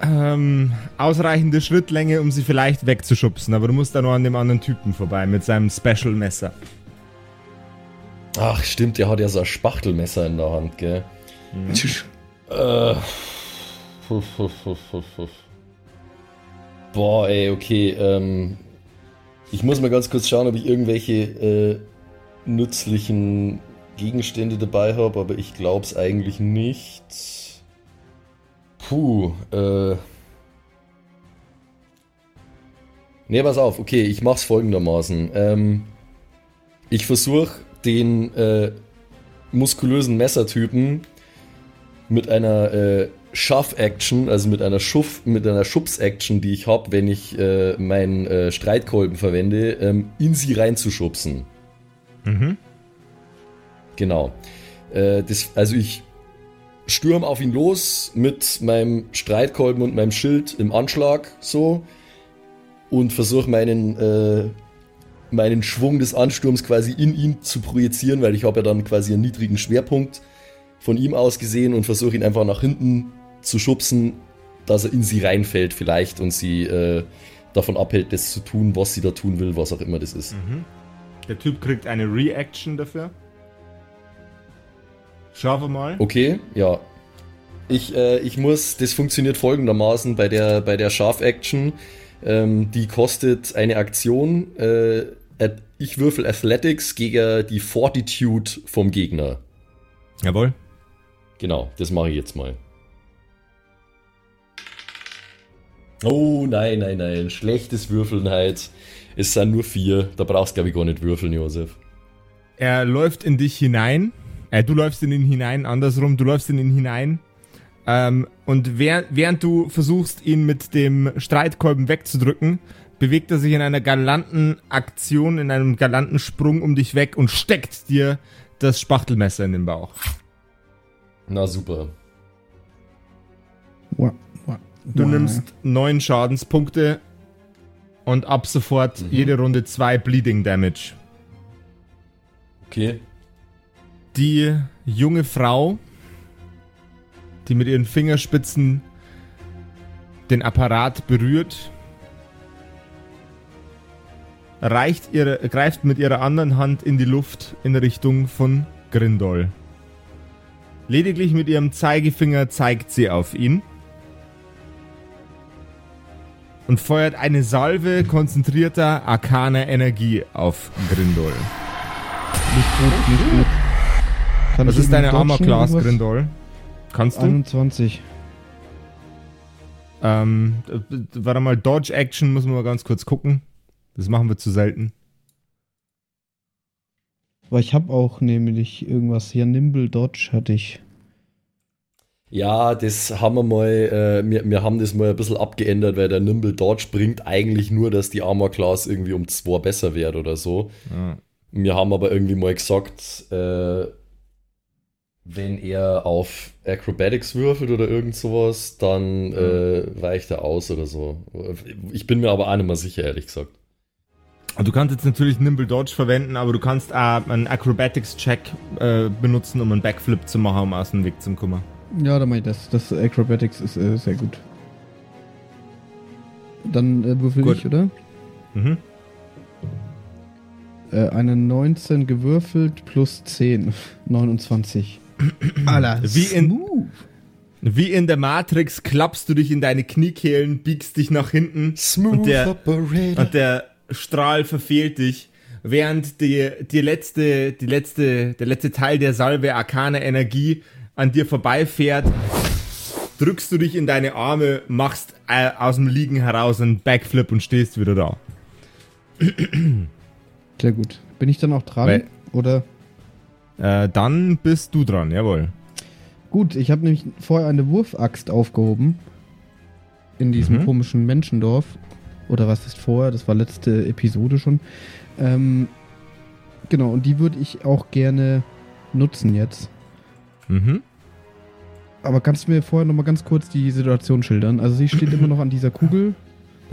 Ähm, ausreichende Schrittlänge, um sie vielleicht wegzuschubsen, aber du musst da noch an dem anderen Typen vorbei mit seinem Special-Messer. Ach, stimmt, der hat ja so ein Spachtelmesser in der Hand, gell? Äh. Boah, ey, okay. Ähm, ich muss mal ganz kurz schauen, ob ich irgendwelche äh, nützlichen Gegenstände dabei habe, aber ich glaub's eigentlich nicht. Puh, äh. Ne, pass auf, okay, ich mach's folgendermaßen. Ähm, ich versuche den äh, muskulösen Messertypen mit einer äh, Schaff-Action, also mit einer Schuff, mit einer Schubs-Action, die ich habe, wenn ich äh, meinen äh, Streitkolben verwende, ähm, in sie reinzuschubsen. Mhm. Genau. Äh, das, also ich stürm auf ihn los mit meinem Streitkolben und meinem Schild im Anschlag so und versuche meinen, äh, meinen Schwung des Ansturms quasi in ihn zu projizieren, weil ich habe ja dann quasi einen niedrigen Schwerpunkt von ihm aus gesehen und versuche ihn einfach nach hinten zu schubsen, dass er in sie reinfällt vielleicht und sie äh, davon abhält, das zu tun, was sie da tun will, was auch immer das ist. Der Typ kriegt eine Reaction dafür. Schauen wir mal. Okay, ja. Ich, äh, ich muss, das funktioniert folgendermaßen bei der, bei der Scharf-Action. Ähm, die kostet eine Aktion. Äh, ich würfel Athletics gegen die Fortitude vom Gegner. Jawohl. Genau, das mache ich jetzt mal. Oh, nein, nein, nein. Schlechtes Würfeln halt. Es sind nur vier. Da brauchst du, glaube ich, gar nicht würfeln, Josef. Er läuft in dich hinein. Äh, du läufst in ihn hinein, andersrum, du läufst in ihn hinein. Ähm, und während, während du versuchst, ihn mit dem Streitkolben wegzudrücken, bewegt er sich in einer galanten Aktion, in einem galanten Sprung um dich weg und steckt dir das Spachtelmesser in den Bauch. Na super. Du nimmst neun Schadenspunkte und ab sofort jede Runde zwei Bleeding Damage. Okay. Die junge Frau, die mit ihren Fingerspitzen den Apparat berührt, reicht ihre, greift mit ihrer anderen Hand in die Luft in Richtung von Grindol. Lediglich mit ihrem Zeigefinger zeigt sie auf ihn und feuert eine Salve konzentrierter arkaner Energie auf Grindol. Nicht gut, nicht gut. Kann Was ist deine Armor Class? Grindol? Kannst du? 21. Ähm, warte mal, Dodge Action müssen wir mal ganz kurz gucken. Das machen wir zu selten. Aber ich habe auch nämlich irgendwas hier. Nimble Dodge hatte ich. Ja, das haben wir mal, äh, wir, wir haben das mal ein bisschen abgeändert, weil der Nimble Dodge bringt eigentlich nur, dass die Armor Class irgendwie um 2 besser wird oder so. Ja. Wir haben aber irgendwie mal gesagt, äh, wenn er auf Acrobatics würfelt oder irgend sowas, dann äh, weicht er aus oder so. Ich bin mir aber auch nicht mehr sicher, ehrlich gesagt. Du kannst jetzt natürlich Nimble Dodge verwenden, aber du kannst auch einen Acrobatics Check äh, benutzen, um einen Backflip zu machen, um aus dem Weg zu kommen. Ja, dann mach ich das. Das Acrobatics ist äh, sehr gut. Dann äh, würfel Gut. ich, oder? Mhm. Äh, eine 19 gewürfelt plus 10. 29. Alter, Wie in- smooth. Wie in der Matrix klappst du dich in deine Kniekehlen, biegst dich nach hinten Smooth und der, Operator. und der Strahl verfehlt dich, während die, die letzte, die letzte, der letzte Teil der Salve arkane Energie an dir vorbeifährt, drückst du dich in deine Arme, machst äh, aus dem Liegen heraus einen Backflip und stehst wieder da. Sehr gut. Bin ich dann auch dran? Weil- oder? Äh, dann bist du dran, jawohl. Gut, ich habe nämlich vorher eine Wurfaxt aufgehoben. In diesem Mhm. komischen Menschendorf. Oder was ist vorher? Das war letzte Episode schon. Ähm, genau, und die würde ich auch gerne nutzen jetzt. Mhm. Aber kannst du mir vorher nochmal ganz kurz die Situation schildern? Also sie steht immer noch an dieser Kugel,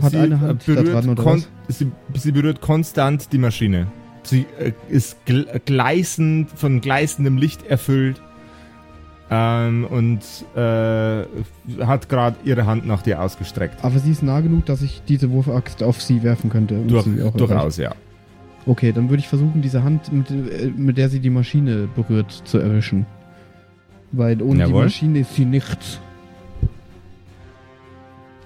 hat Sie, eine Hand äh, da berührt dran oder was? Sie, sie berührt konstant die Maschine. Sie äh, ist gl gleißend, von gleißendem Licht erfüllt ähm, und äh, hat gerade ihre Hand nach dir ausgestreckt. Aber sie ist nah genug, dass ich diese Wurfaxt auf sie werfen könnte. Durch, durchaus, ja. Okay, dann würde ich versuchen, diese Hand, mit, äh, mit der sie die Maschine berührt, zu erwischen. Weil ohne Jawohl. die Maschine ist sie nichts.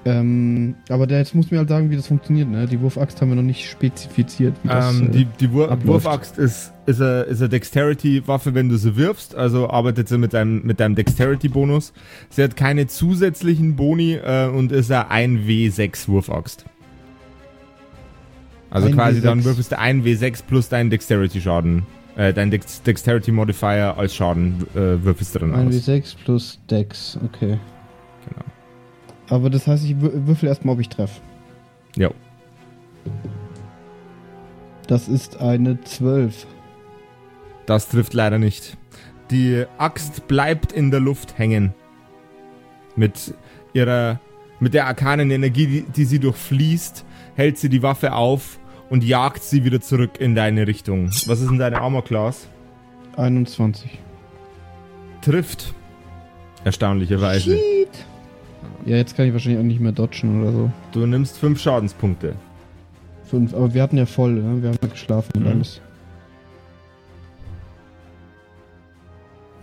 Ähm, aber der, jetzt muss mir halt sagen, wie das funktioniert, ne? Die Wurfaxt haben wir noch nicht spezifiziert, das Ähm, äh, die die Wur abläuft. Wurfaxt ist, ist eine ist eine Dexterity-Waffe, wenn du sie wirfst. Also arbeitet sie mit deinem, mit deinem Dexterity-Bonus. Sie hat keine zusätzlichen Boni äh, und ist eine 1W6 Wurfaxt. Also Ein quasi W6. dann würfelst du 1W6 plus deinen Dexterity-Schaden. Äh, dein Dex Dexterity-Modifier als Schaden äh, würfelst du dann Ein aus. W6 plus Dex, okay. Aber das heißt, ich wür- würfel erstmal, ob ich treffe. Jo. Das ist eine 12. Das trifft leider nicht. Die Axt bleibt in der Luft hängen. Mit ihrer, mit der arkanen Energie, die, die sie durchfließt, hält sie die Waffe auf und jagt sie wieder zurück in deine Richtung. Was ist denn deine Armor Class? 21. Trifft. Erstaunlicherweise. Ja, jetzt kann ich wahrscheinlich auch nicht mehr dodgen oder so. Du nimmst fünf Schadenspunkte. Fünf, aber wir hatten ja voll, ne? Wir haben ja geschlafen und Mhm. alles.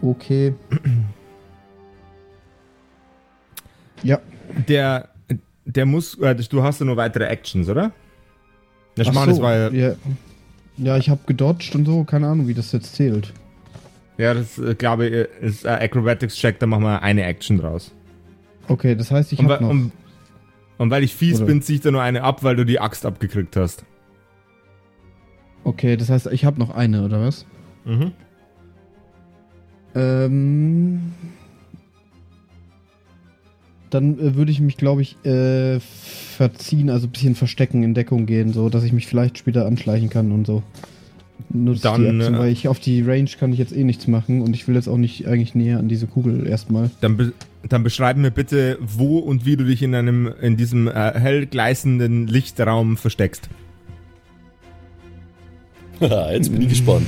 Okay. ja, Der, der muss, äh, du hast ja nur weitere Actions, oder? Der Ach so, das war ja, ja. Ja, ich habe gedodged und so, keine Ahnung, wie das jetzt zählt. ja, das äh, glaube ich, ist ein Acrobatics-Check, da machen wir eine Action draus. Okay, das heißt, ich Und, habe weil- noch. und, und weil ich fies Oder- bin, zieh ich da nur eine ab, weil du die Axt abgekriegt hast. Okay, das heißt, ich habe noch eine, oder was? Mhm. Ähm. Dann äh, würde ich mich, glaube ich, äh, verziehen, also ein bisschen verstecken, in Deckung gehen, so dass ich mich vielleicht später anschleichen kann und so. Nutzt Dann, die Action, äh, weil ich auf die Range kann ich jetzt eh nichts machen und ich will jetzt auch nicht eigentlich näher an diese Kugel erstmal. Dann, dann beschreib mir bitte, wo und wie du dich in einem, in diesem äh, hell gleißenden Lichtraum versteckst. Haha, Jetzt bin ich gespannt.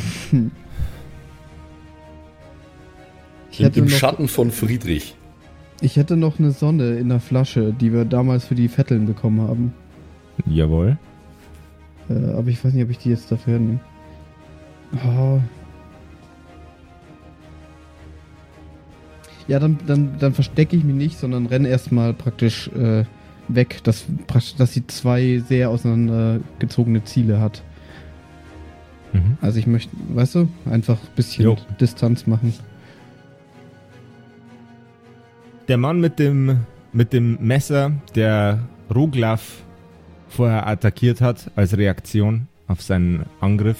Ich Im noch, Schatten von Friedrich. ich hätte noch eine Sonne in der Flasche, die wir damals für die Vetteln bekommen haben. Jawohl. Äh, aber ich weiß nicht, ob ich die jetzt dafür nehme. Oh. Ja, dann, dann, dann verstecke ich mich nicht, sondern renne erstmal praktisch äh, weg, dass, dass sie zwei sehr auseinandergezogene Ziele hat. Mhm. Also ich möchte, weißt du, einfach ein bisschen Jo. Distanz machen. Der Mann mit dem, mit dem Messer, der Roglaf vorher attackiert hat, als Reaktion auf seinen Angriff,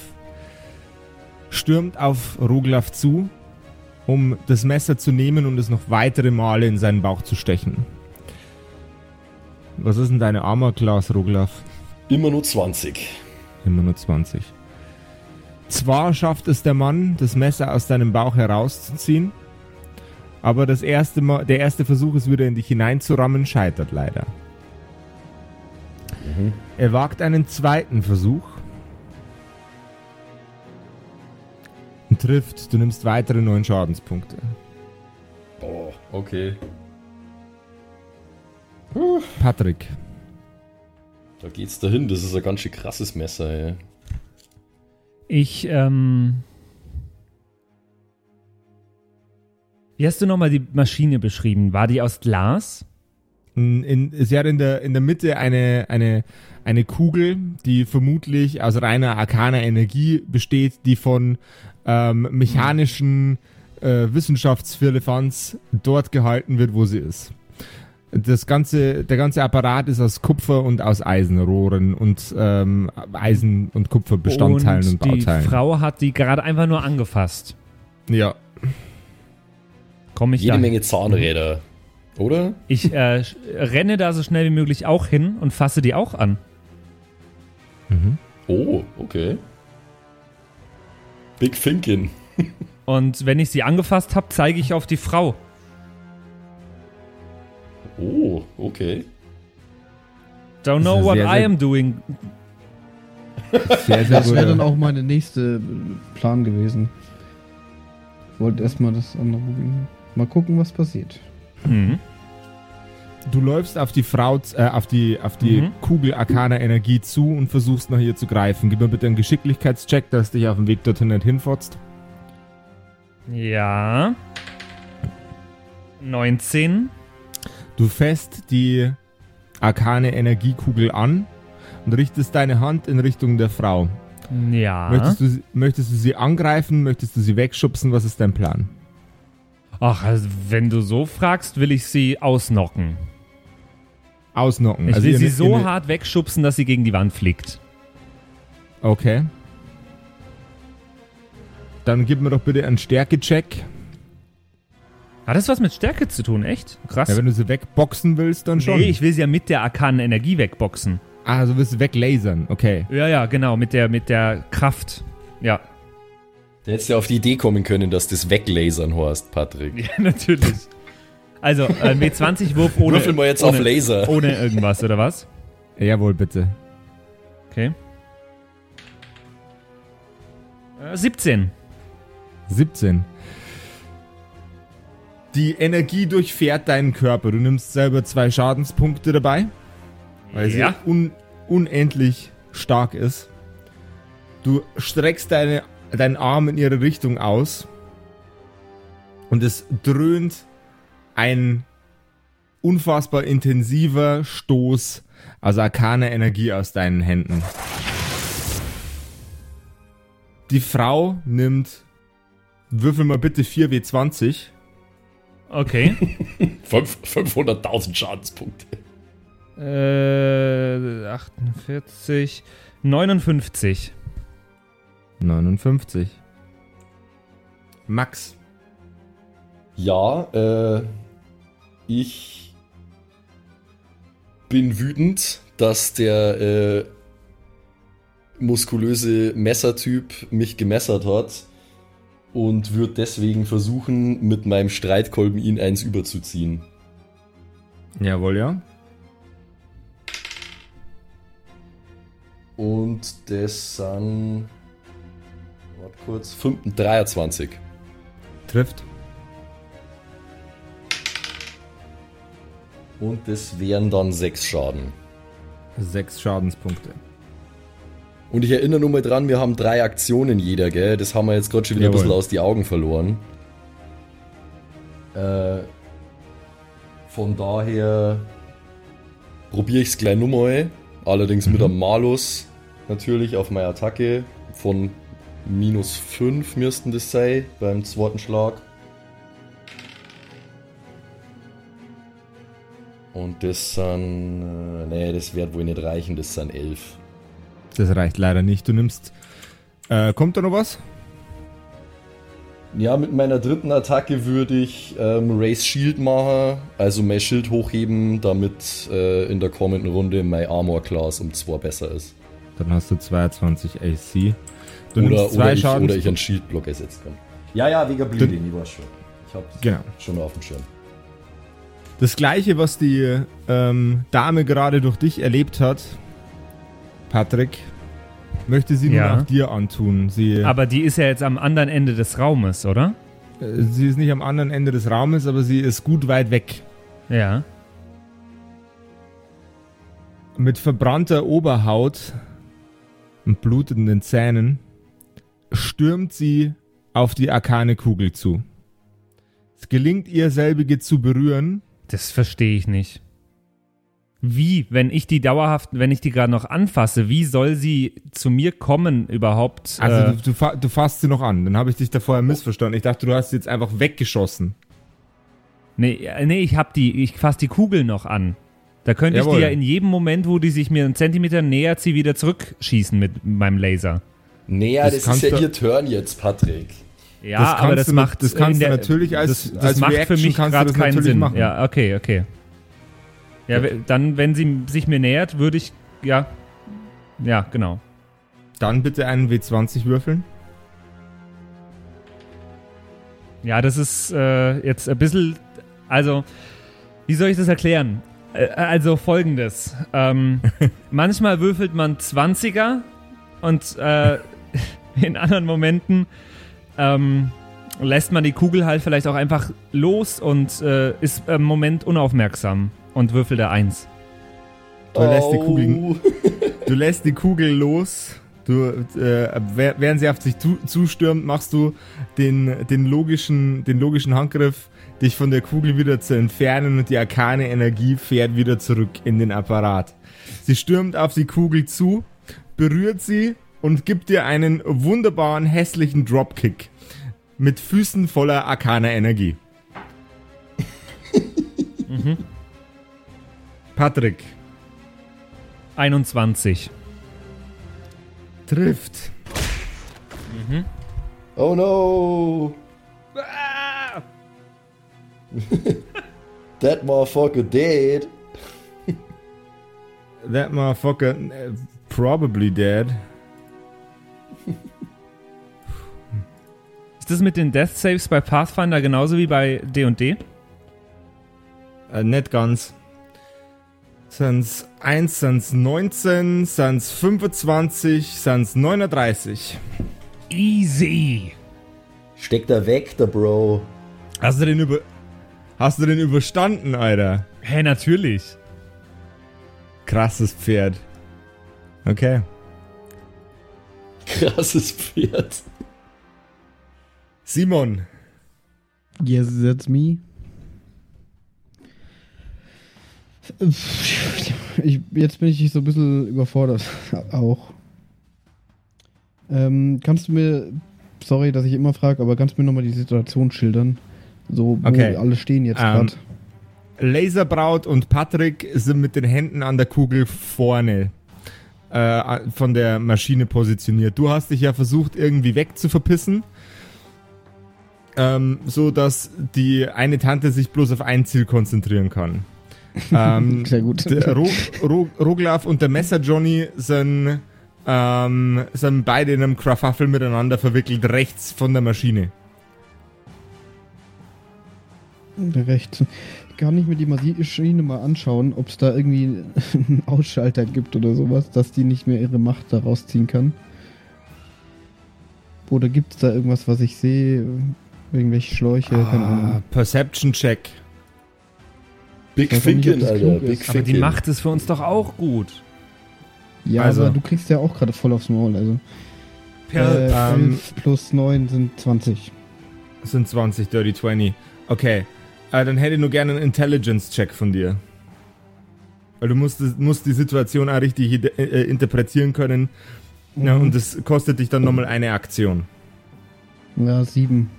stürmt auf Roglaf zu, um das Messer zu nehmen und es noch weitere Male in seinen Bauch zu stechen. Was ist denn deine Armor Class, Roglaf? Immer nur 20. Immer nur 20. Zwar schafft es der Mann, das Messer aus deinem Bauch herauszuziehen, aber das erste Mal, der erste Versuch, es wieder in dich hineinzurammen, scheitert leider. Er wagt einen zweiten Versuch trifft. Du nimmst weitere neun Schadenspunkte. Oh, okay. Patrick, Da geht's dahin. Das ist ein ganz schön krasses Messer, ey. Ich, ähm. Wie hast du nochmal die Maschine beschrieben? War die aus Glas? in, in, sie hat in der, in der Mitte eine, eine, eine Kugel, die vermutlich aus reiner arkaner Energie besteht, die von ähm, mechanischen äh, Wissenschaftsfirlefanz dort gehalten wird, wo sie ist. Das ganze, der ganze Apparat ist aus Kupfer und aus Eisenrohren und ähm, Eisen- und Kupferbestandteilen und, und die Bauteilen. Frau hat die gerade einfach nur angefasst. ja, Komme ich Jede da? Menge Zahnräder. Oder? Ich äh, renne da so schnell wie möglich auch hin und fasse die auch an. Oh, okay. Big Thinking. Und wenn ich sie angefasst habe, zeige ich auf die Frau. Oh, okay. Don't Das know what sehr, I am doing. sehr, sehr Das wäre dann auch meine nächste äh, Plan gewesen. Ich wollte erstmal das andere probieren. Mal gucken, was passiert. Mhm. Du läufst auf die Frau, äh, auf die, auf die Mhm. Kugel arkaner Energie zu und versuchst nach ihr zu greifen. Gib mir bitte einen Geschicklichkeitscheck, dass dich auf dem Weg dorthin nicht hinfotzt. Ja. 19. Du fässt die arkane Energiekugel an und richtest deine Hand in Richtung der Frau. Ja. Möchtest, du, sie- möchtest du sie angreifen? Möchtest du sie wegschubsen? Was ist dein Plan? Ach, also wenn du so fragst, will ich sie ausnocken. Ausnocken. Ich Also will sie so hart wegschubsen, dass sie gegen die Wand fliegt. Okay. Dann gib mir doch bitte einen Stärkecheck. Hat das was mit Stärke zu tun, echt? Krass. Ja, wenn du sie wegboxen willst, dann schon. nee, ich will sie ja mit der arkanen Energie wegboxen. ah, also willst du weglasern. Okay. Ja, ja, genau, mit der, mit der Kraft. Ja. Da hättest du auf die Idee kommen können, dass das weglasern horst, Patrick. Ja, natürlich. Also, ein W20-Wurf ohne. Würfel mal jetzt ohne, auf Laser. Ohne irgendwas, oder was? Jawohl, bitte. Okay. Äh, 17. 17. Die Energie durchfährt deinen Körper. Du nimmst selber zwei Schadenspunkte dabei, weil Ja. sie un unendlich stark ist. Du streckst deine, deinen Arm in ihre Richtung aus und es dröhnt ein unfassbar intensiver Stoß aus arkaner Energie aus deinen Händen. Die Frau nimmt, würfel mal bitte 4W20. Okay. Fünf- 500.000 Schadenspunkte. äh, 48. 59. 59. Max. Ja, äh, ich bin wütend, dass der äh, muskulöse Messertyp mich gemessert hat und würde deswegen versuchen, mit meinem Streitkolben ihn eins überzuziehen. Jawohl, ja. Und das sind. Warte kurz. 5, 23. Trifft. Und das wären dann 6 Schaden. Sechs Schadenspunkte. Und ich erinnere nur mal dran, wir haben drei Aktionen jeder, gell? Das haben wir jetzt gerade schon wieder ein Jawohl. bisschen aus die Augen verloren. Äh, von daher probiere ich es gleich nochmal. Allerdings mit einem Malus natürlich auf meine Attacke. Von minus 5 müssten das sein beim zweiten Schlag. Und das sind. Äh, nee, das wird wohl nicht reichen, das sind 11. Das reicht leider nicht. Du nimmst. Äh, kommt da noch was? Ja, mit meiner dritten Attacke würde ich ähm, Race Shield machen, also mein Schild hochheben, damit äh, in der kommenden Runde mein Armor Class um 2 besser ist. Dann hast du 22 AC. Du Oder, zwei oder, ich, Schaden. oder ich einen Shieldblock ersetzen kann. Ja, ja, wegen Bleeding, ich weiß schon. Ich hab's Genau. schon auf dem Schirm. Das gleiche, was die ähm, Dame gerade durch dich erlebt hat, Patrick, möchte sie nun Ja. auch dir antun. Sie, Aber die ist ja jetzt am anderen Ende des Raumes, oder? äh, sie ist nicht am anderen Ende des Raumes, aber sie ist gut weit weg. Ja. Mit verbrannter Oberhaut und blutenden Zähnen stürmt sie auf die arkane Kugel zu. Es gelingt ihr, selbige zu berühren. Das verstehe ich nicht. Wie, wenn ich die dauerhaft, wenn ich die gerade noch anfasse, wie soll sie zu mir kommen überhaupt? Also äh, du, du, fa- du fasst sie noch an. Dann habe ich dich da vorher missverstanden. Ich dachte, du hast sie jetzt einfach weggeschossen. nee, äh, nee, ich hab die, ich fasse die Kugel noch an. Da könnte ich Jawohl. die ja in jedem Moment, wo die sich mir einen Zentimeter nähert, sie wieder zurückschießen mit meinem Laser. Naja, Das das, ist kannst ja du- ihr Turn jetzt, Patrick. Ja, Das aber das macht das kannst in du der- natürlich als- das, das als macht für mich gerade keinen Sinn. machen. Ja, okay, okay. Ja, dann, wenn sie sich mir nähert, würde ich, ja, ja, genau. Dann bitte einen W20 würfeln. Ja, das ist äh, jetzt ein bisschen, also, wie soll ich das erklären? Äh, also folgendes. Ähm, manchmal würfelt man 20er und äh, in anderen Momenten ähm, lässt man die Kugel halt vielleicht auch einfach los und äh, ist im Moment unaufmerksam und würfelt da eins. Du lässt die Oh. Kugel, du lässt die Kugel los. Du, äh, während sie auf dich zu, zustürmt, machst du den, den, logischen, den logischen Handgriff, dich von der Kugel wieder zu entfernen und die arkane Energie fährt wieder zurück in den Apparat. Sie stürmt auf die Kugel zu, berührt sie und gibt dir einen wunderbaren, hässlichen Dropkick mit Füßen voller arkaner Energie. Patrick, 21. trifft. Oh no! That motherfucker dead. That motherfucker uh, probably dead. Ist das mit den Death Saves bei Pathfinder genauso wie bei D&D? Äh, nicht ganz. Sind's 1, sind's 19, sind's 25, sind's 39. Easy. Steckt er weg, der Bro. Hast du den über. Hast du den überstanden, Alter? Hä, natürlich. Krasses Pferd. Okay. Krasses Pferd. Simon. Yes, that's me. Ich, jetzt bin ich so ein bisschen überfordert. Auch. Ähm, kannst du mir, sorry, dass ich immer frage, aber kannst du mir nochmal die Situation schildern? So, wo Okay. alle stehen jetzt Ähm, gerade. Laserbraut und Patrick sind mit den Händen an der Kugel vorne äh, von der Maschine positioniert. Du hast dich ja versucht, irgendwie wegzuverpissen. Ähm, so dass die eine Tante sich bloß auf ein Ziel konzentrieren kann. ähm, Sehr gut. der Ro Ro Roglaf und der Messer Johnny sind, ähm, sind beide in einem Krafaffel miteinander verwickelt, rechts von der Maschine. Recht. Kann ich mir die Maschine mal anschauen, ob es da irgendwie einen Ausschalter gibt oder sowas, dass die nicht mehr ihre Macht da rausziehen kann? Oder gibt es da irgendwas, was ich sehe? Irgendwelche Schläuche? Keine Ah, Ahnung. Perception Check. Big Ficken, Alter. klug Big ist. Aber die Ficken. macht es für uns doch auch gut. Ja, also- aber du kriegst ja auch gerade voll aufs Maul. Also Per äh, ähm, 11 plus 9 sind 20. sind 20, Dirty 20. Okay. Äh, dann hätte ich nur gerne einen Intelligence-Check von dir. Weil du musst, musst die Situation auch richtig ide- äh, interpretieren können. Ja, Mhm. und das kostet dich dann nochmal eine Aktion. Ja, 7.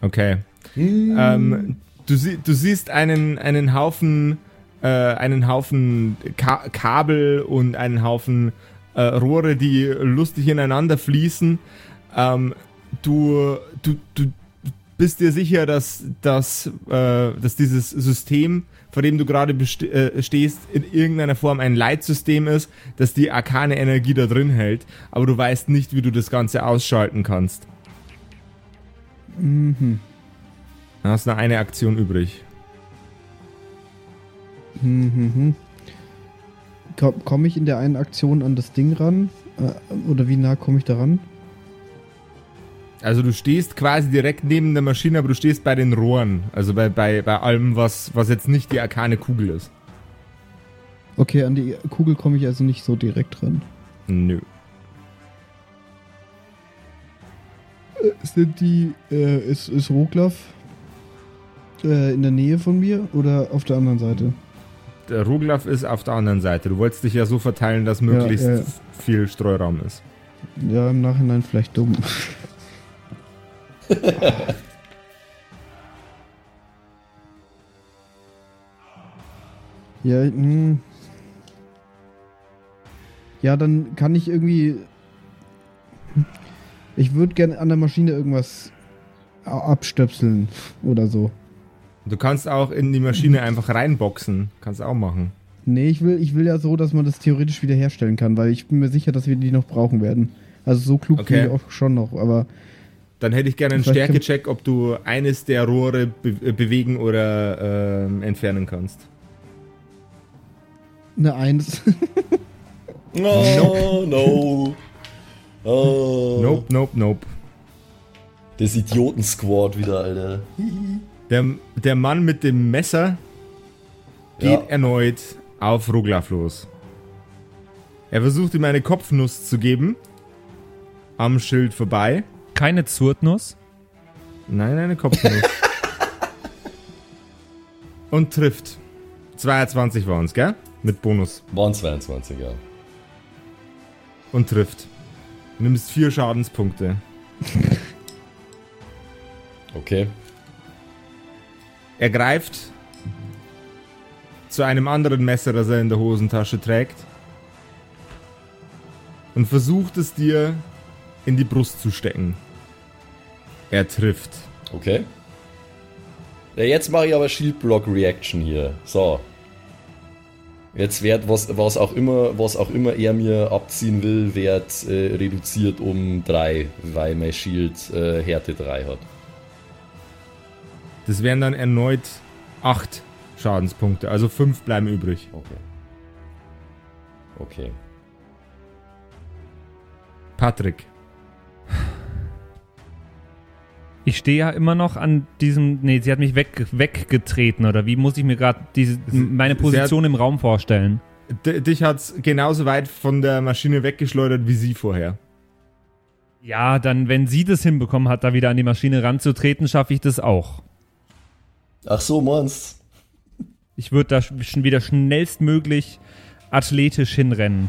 Okay. Ähm, du, sie du siehst einen, einen Haufen, äh, einen Haufen Ka Kabel und einen Haufen äh, Rohre, die lustig ineinander fließen. Ähm, du, du, du bist dir sicher, dass, dass, äh, dass dieses System, vor dem du gerade äh, stehst, in irgendeiner Form ein Leitsystem ist, dass die arkane Energie da drin hält, aber du weißt nicht, wie du das Ganze ausschalten kannst. Mhm. Dann hast du noch eine Aktion übrig. Mhm. Komme ich in der einen Aktion an das Ding ran? Äh, oder wie nah komme ich da ran? Also du stehst quasi direkt neben der Maschine, aber du stehst bei den Rohren. Also bei, bei, bei allem, was, was jetzt nicht die arkane Kugel ist. Okay, an die Kugel komme ich also nicht so direkt ran. Nö. Sind die, äh, ist, ist Roglaf äh, in der Nähe von mir oder auf der anderen Seite? Der Roglaf ist auf der anderen Seite. Du wolltest dich ja so verteilen, dass möglichst ja, ja. viel Streuraum ist. Ja, im Nachhinein vielleicht dumm. ja, hm. Ja, dann kann ich irgendwie. Ich würde gerne an der Maschine irgendwas abstöpseln oder so. Du kannst auch in die Maschine einfach reinboxen. Kannst auch machen. Nee, ich will, ich will ja so, dass man das theoretisch wiederherstellen kann, weil ich bin mir sicher, dass wir die noch brauchen werden. Also so klug Okay. bin ich auch schon noch, aber Dann hätte ich gerne einen Stärkecheck, ob du eines der Rohre be äh, bewegen oder ähm, entfernen kannst. eine Eins. Oh, no. Oh. Nope, nope, nope. Das Idioten-Squad wieder, Alter. Der, der Mann mit dem Messer geht Ja. erneut auf Roglaf los. Er versucht ihm eine Kopfnuss zu geben. Am Schild vorbei. Keine Zurtnuss. Nein, eine Kopfnuss. Und trifft. 22 war uns, gell? Mit Bonus. Waren 22, ja. Und trifft. Du nimmst vier Schadenspunkte. Okay. Er greift zu einem anderen Messer, das er in der Hosentasche trägt. Und versucht es dir in die Brust zu stecken. Er trifft. Okay. Ja, jetzt mache ich aber Shield Block Reaction hier. So. Jetzt wird, was, was, auch immer, was auch immer er mir abziehen will, wird äh, reduziert um 3, weil mein Shield äh, Härte 3 hat. Das wären dann erneut 8 Schadenspunkte. Also 5 bleiben übrig. Okay. Okay. Patrick. Ich stehe ja immer noch an diesem. Nee, sie hat mich weg, weggetreten, oder wie muss ich mir gerade diese meine Position im Raum vorstellen? Dich hat's genauso weit von der Maschine weggeschleudert wie sie vorher. Ja, dann, wenn sie das hinbekommen hat, da wieder an die Maschine ranzutreten, schaffe ich das auch. Ach so, meinst Ich würde da sch- schon wieder schnellstmöglich athletisch hinrennen.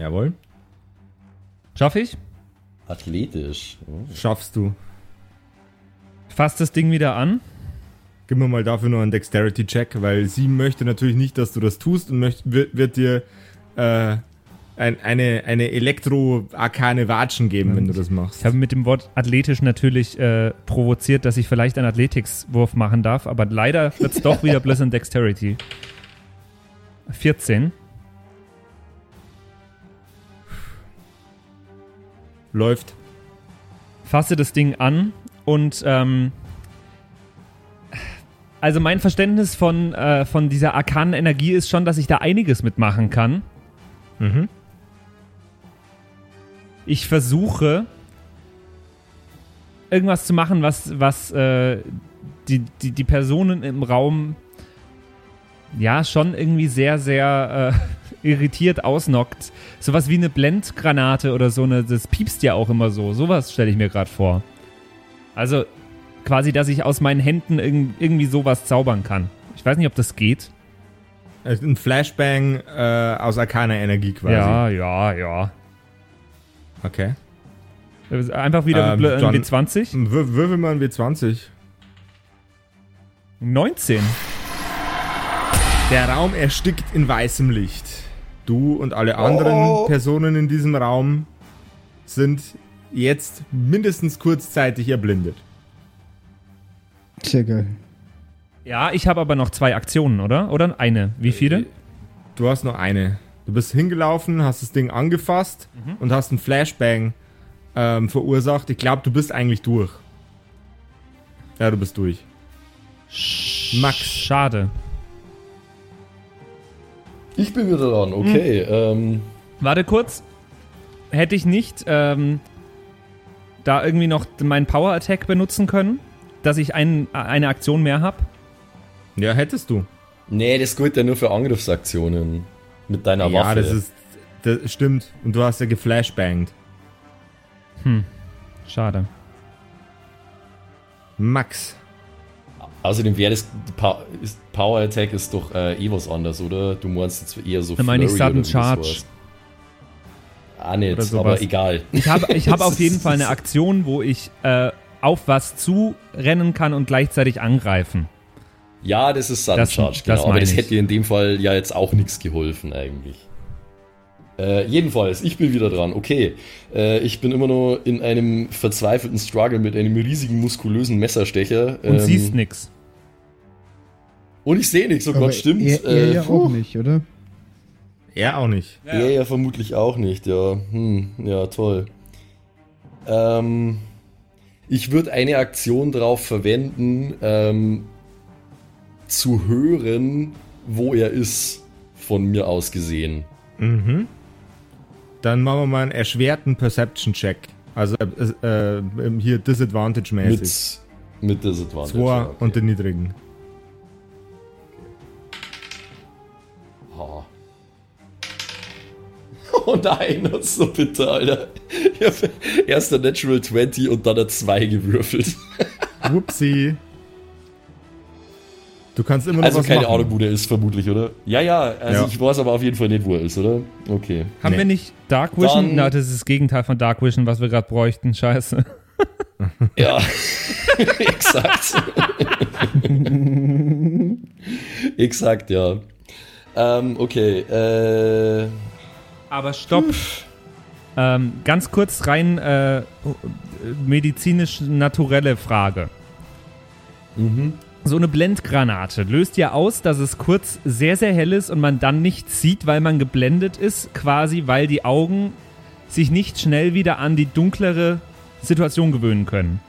Jawohl. Schaffe ich? Athletisch. Oh. Schaffst du. Fass das Ding wieder an. Gib mir mal dafür nur einen Dexterity-Check, weil sie möchte natürlich nicht, dass du das tust und möcht, wird, wird dir äh, ein, eine, eine Elektro-arkane Watschen geben, wenn du das machst. Ich habe mit dem Wort athletisch natürlich äh, provoziert, dass ich vielleicht einen Athletics-Wurf machen darf, aber leider wird es doch wieder bloß ein Dexterity. 14. Läuft. fasse das Ding an und ähm, also mein Verständnis von, äh, von dieser arkanen Energie ist schon, dass ich da einiges mitmachen kann. Mhm. Ich versuche irgendwas zu machen, was, was äh, die, die, die Personen im Raum ja schon irgendwie sehr, sehr äh, irritiert ausnockt. Sowas wie eine Blendgranate oder so, eine, das piepst ja auch immer so. Sowas stelle ich mir gerade vor. Also quasi, dass ich aus meinen Händen irg irgendwie sowas zaubern kann. Ich weiß nicht, ob das geht. Also Ein Flashbang äh, aus arkaner Energie quasi. Ja, ja, ja. Okay. Einfach wieder Ähm, dann- äh, W20. W würfel mal ein W20. 19. Der Raum erstickt in weißem Licht. Du und alle anderen Oh. Personen in diesem Raum sind jetzt mindestens kurzzeitig erblindet. Sehr geil. Ja, ich habe aber noch zwei Aktionen, oder? Oder eine? Wie viele? Du hast nur eine. Du bist hingelaufen, hast das Ding angefasst und hast einen Flashbang ähm, verursacht. Ich glaube, du bist eigentlich durch. Ja, du bist durch. Max. Schade. Ich bin wieder dran, okay. Ähm, Warte kurz. Hätte ich nicht ähm, da irgendwie noch meinen Power Attack benutzen können, dass ich ein, eine Aktion mehr habe? Ja, hättest du. nee, das gilt ja nur für Angriffsaktionen. Mit deiner ja, Waffe. das ist. Das stimmt. Und du hast ja geflashbangt. Schade. Max. Außerdem wäre das. Power Attack ist doch äh, eh was anderes, oder? Du meinst jetzt eher so. Dann meine ich Sudden Charge. Ah, nicht, Oder sowas. aber egal. Ich habe ich hab auf jeden Fall eine Aktion, wo ich äh, auf was zurennen kann und gleichzeitig angreifen. Ja, das ist Sudden Das- Charge, das genau. aber meine das ich. hätte in dem Fall ja jetzt auch nichts geholfen, eigentlich. Äh, jedenfalls, ich bin wieder dran. Okay, äh, ich bin immer noch in einem verzweifelten Struggle mit einem riesigen, muskulösen Messerstecher. Und ähm, siehst nix. Und ich sehe nichts, oh Gott, stimmt. Er, er Äh, ja auch nicht, oder? Er auch nicht. Er ja vermutlich auch nicht, ja. Hm, ja, toll. Ähm, ich würde eine Aktion darauf verwenden, ähm, zu hören, wo er ist, von mir aus gesehen. Mhm. Dann machen wir mal einen erschwerten Perception-Check. Also äh, äh, hier Disadvantage-mäßig. Mit, mit Disadvantage. Zwei ja, okay. und den niedrigen. Oh nein, das ist so bitter, Alter. Ich hab erst der Natural 20 und dann eine 2 gewürfelt. Whoopsie. Du kannst immer noch Also was keine machen. Ahnung, wo der ist, vermutlich, oder? Ja, ja, also Ja. ich weiß aber auf jeden Fall nicht, wo er ist, oder? Okay. Haben Nee. wir nicht Dark Vision? Dann- Na, das ist das Gegenteil von Dark Vision, was wir gerade bräuchten. Scheiße. Ja, exakt. exakt, ja. Ähm, okay, äh, Aber stopp. ähm, ganz kurz rein äh, medizinisch-naturelle Frage. mhm. So eine Blendgranate löst ja aus, dass es kurz sehr, sehr hell ist und man dann nichts sieht, weil man geblendet ist, quasi weil die Augen sich nicht schnell wieder an die dunklere Situation gewöhnen können.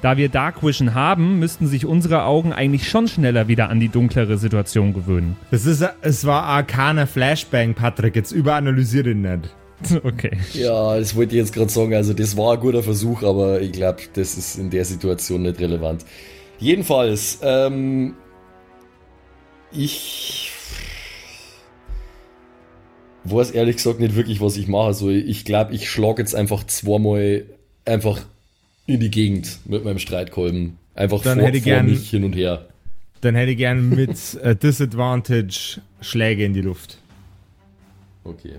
Da wir Dark Vision haben, müssten sich unsere Augen eigentlich schon schneller wieder an die dunklere Situation gewöhnen. Das ist, es war arkaner Flashbang, Patrick. Jetzt überanalysiere ihn nicht. Okay. Ja, das wollte ich jetzt gerade sagen. Also, das war ein guter Versuch, aber ich glaube, das ist in der Situation nicht relevant. Jedenfalls, ähm, ich weiß ehrlich gesagt nicht wirklich, was ich mache. Also, ich glaube, ich schlage jetzt einfach zweimal einfach in die Gegend mit meinem Streitkolben. Einfach Dann vor, hätte vor gern- mich hin und her. Dann hätte ich gern mit äh, Disadvantage Schläge in die Luft. Okay.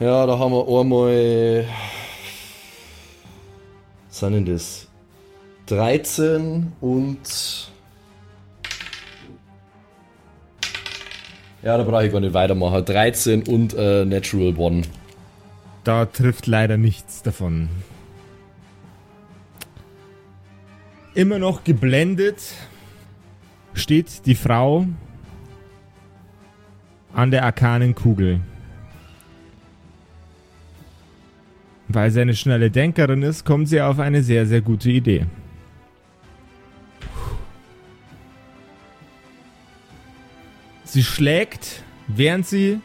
Ja, da haben wir einmal. Was sind denn das? 13 und. Ja, da brauche ich gar nicht weitermachen. 13 und äh, Natural One. Da trifft leider nichts davon. Immer noch geblendet steht die Frau an der arkanen Kugel. Weil sie eine schnelle Denkerin ist, kommt sie auf eine sehr, sehr gute Idee. Sie schlägt, während sie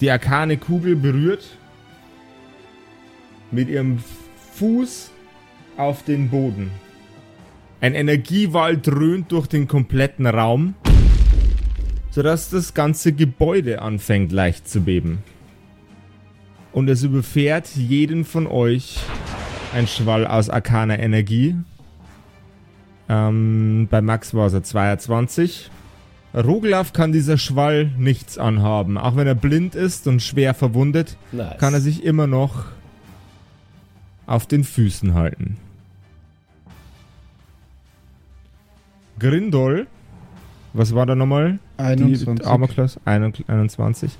die arkane Kugel berührt, mit ihrem Fuß auf den Boden. Ein Energiewall dröhnt durch den kompletten Raum, sodass das ganze Gebäude anfängt leicht zu beben. Und es überfährt jeden von euch ein Schwall aus arkaner Energie. Ähm, bei Max war es er 22. Roglaf kann dieser Schwall nichts anhaben. Auch wenn er blind ist und schwer verwundet, Nice. kann er sich immer noch auf den Füßen halten. Grindol, was war da nochmal? 21. Die Armor Class 21.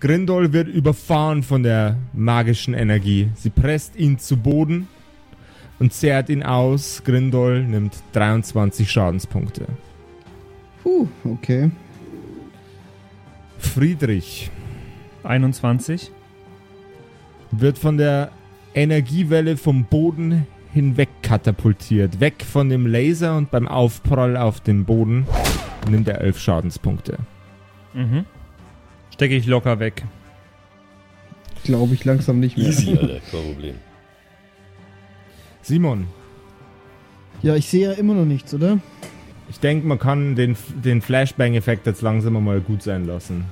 Grindol wird überfahren von der magischen Energie. Sie presst ihn zu Boden und zehrt ihn aus. Grindol nimmt 23 Schadenspunkte. Puh, okay. Friedrich 21. wird von der Energiewelle vom Boden hinweg katapultiert. Weg von dem Laser und beim Aufprall auf den Boden nimmt er 11 Schadenspunkte. Mhm. Stecke ich locker weg. Glaube ich langsam nicht mehr. Easy, Alter, kein Problem. Simon, Ja, ich sehe ja immer noch nichts, oder? Ich denke, man kann den, den Flashbang-Effekt jetzt langsam mal gut sein lassen.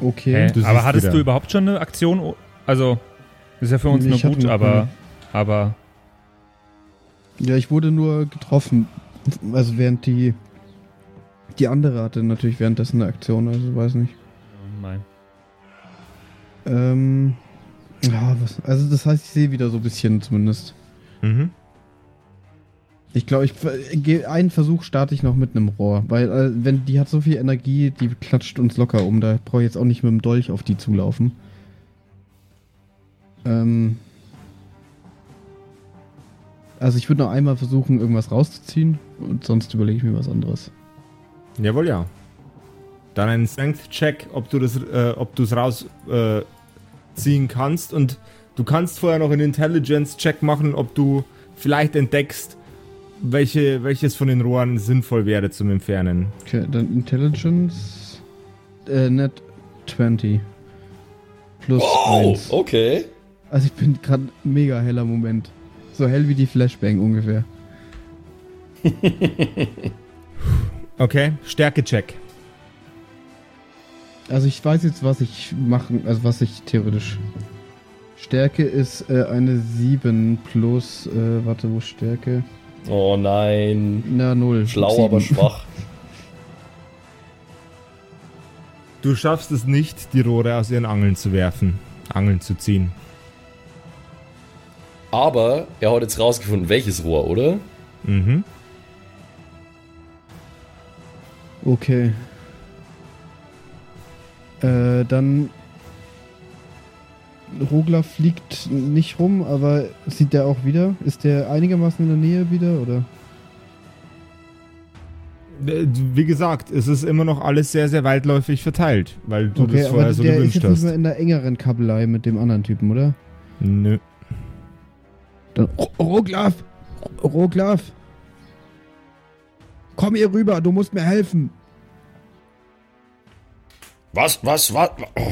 Okay. Du aber hattest wieder. du überhaupt schon eine Aktion? Also, ist ja für uns Nee, nur gut, aber, aber Ja, ich wurde nur getroffen. Also während die. Die andere hatte natürlich währenddessen eine Aktion, also weiß nicht. nein. Ähm. Ja, was. Also das heißt, ich sehe wieder so ein bisschen zumindest. Mhm. Ich glaube, ich geh- einen Versuch starte ich noch mit einem Rohr, weil äh, wenn die hat so viel Energie, die klatscht uns locker um. Da brauche ich jetzt auch nicht mit dem Dolch auf die zulaufen. Ähm. Also ich würde noch einmal versuchen, irgendwas rauszuziehen und sonst überlege ich mir was anderes. Jawohl, ja. Dann ein Strength-Check, ob du das, äh, ob du es rausziehen äh, kannst. Und du kannst vorher noch einen Intelligence-Check machen, ob du vielleicht entdeckst, welche, welches von den Rohren sinnvoll wäre zum Entfernen. Okay, dann Intelligence. Äh, net 20. Plus Oh, 1. okay. Also ich bin gerade mega heller Moment. So hell wie die Flashbang ungefähr. Okay, Stärke-Check. Also ich weiß jetzt, was ich machen, also was ich theoretisch. Stärke ist äh, eine 7 plus, äh, warte, wo ist Stärke? Oh nein. Na, 0. Schlau, aber schwach. Du schaffst es nicht, die Rohre aus ihren Angeln zu werfen, Angeln zu ziehen. Aber er hat jetzt rausgefunden, welches Rohr, oder? Mhm. Okay. Äh, dann. Rogler fliegt nicht rum, aber sieht der auch wieder? Ist der einigermaßen in der Nähe wieder, oder? Äh, Wie gesagt, es ist immer noch alles sehr, sehr weitläufig verteilt, weil du okay, das vorher aber so der ist gewünscht jetzt nicht hast. mehr in der engeren Kabelei mit dem anderen Typen, oder? Nö. Dann, Ro- Roglaf! Ro- Roglaf! Komm hier rüber, du musst mir helfen. Was, was, was? Oh,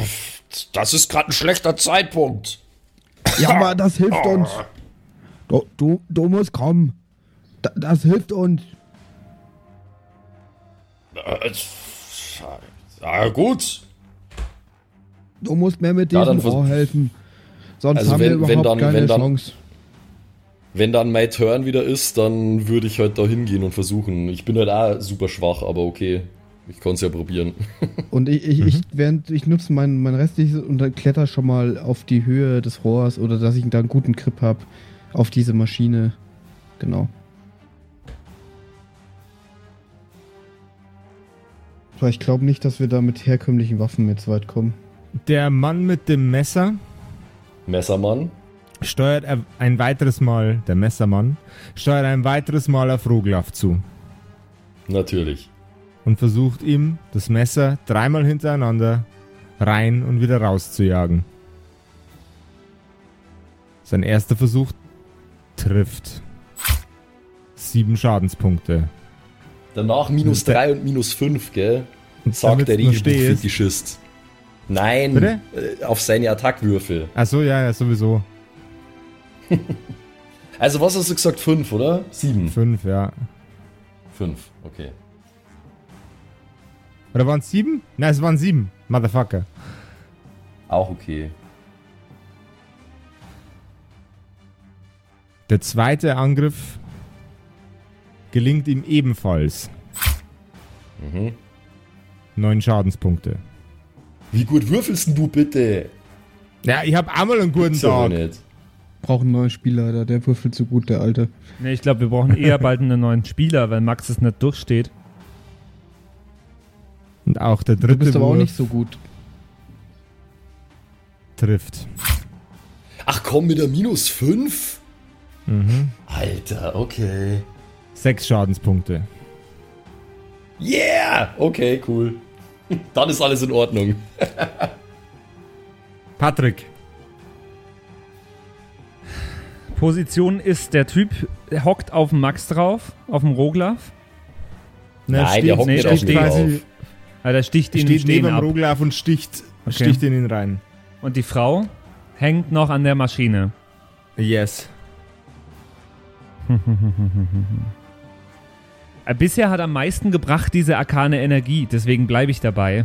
Das ist gerade ein schlechter Zeitpunkt. Ja, aber das hilft uns. Du, du, du musst kommen. Da, das hilft uns. Äh, Ja, gut. Du musst mir mit Ja, diesem Rohr helfen. Sonst Also haben wenn- wir wenn überhaupt dann- keine wenn dann- Chance. Wenn dann mein Turn wieder ist, dann würde ich halt da hingehen und versuchen. Ich bin halt auch super schwach, aber okay. Ich kann es ja probieren. Und ich, ich, Mhm. ich, während, ich nutze mein, mein restliches und dann kletter schon mal auf die Höhe des Rohrs oder dass ich da einen guten Grip habe auf diese Maschine. Genau. Aber ich glaube nicht, dass wir da mit herkömmlichen Waffen jetzt weit kommen. Der Mann mit dem Messer Messermann. steuert er ein weiteres Mal, der Messermann, steuert ein weiteres Mal auf Roglaf zu Natürlich. Und versucht ihm das Messer dreimal hintereinander rein und wieder rauszujagen. Sein erster Versuch trifft. Sieben Schadenspunkte. Danach minus Der- 3 und minus 5, gell? Und Sagt der Regelbuchfetischist. Nein, Bitte? äh, auf seine Attackwürfel. Ach so, ja, ja, sowieso. Also was hast du gesagt? 5, oder? 7. Fünf, ja. 5, okay. Oder waren es sieben? Nein, es waren sieben. Motherfucker. Auch okay. Der zweite Angriff gelingt ihm ebenfalls. Mhm. Neun Schadenspunkte. Wie gut würfelst du bitte? Ja, ich hab einmal einen guten Gibt's Tag. nicht. Brauchen einen neuen Spielleiter, der würfelt so gut, der Alte. Nee, ich glaube, wir brauchen eher bald einen neuen Spieler, weil Max es nicht durchsteht. Und auch der Du dritte bist aber auch Wurf nicht so gut. trifft. Ach komm, mit der minus 5? Mhm. Alter, okay. Sechs Schadenspunkte. Yeah! Okay, cool. Dann ist alles in Ordnung. Patrick. Position ist der Typ, der hockt auf dem Max drauf, auf dem Roglaf. Ne, Nein, der hockt nee, nicht auf steht mir quasi, drauf. Ah, der sticht ihn steht neben dem ab. Roglaf und sticht, Okay. sticht in ihn rein. Und die Frau hängt noch an der Maschine. Yes. Äh, Bisher hat am meisten gebracht diese arkane Energie, deswegen bleibe ich dabei.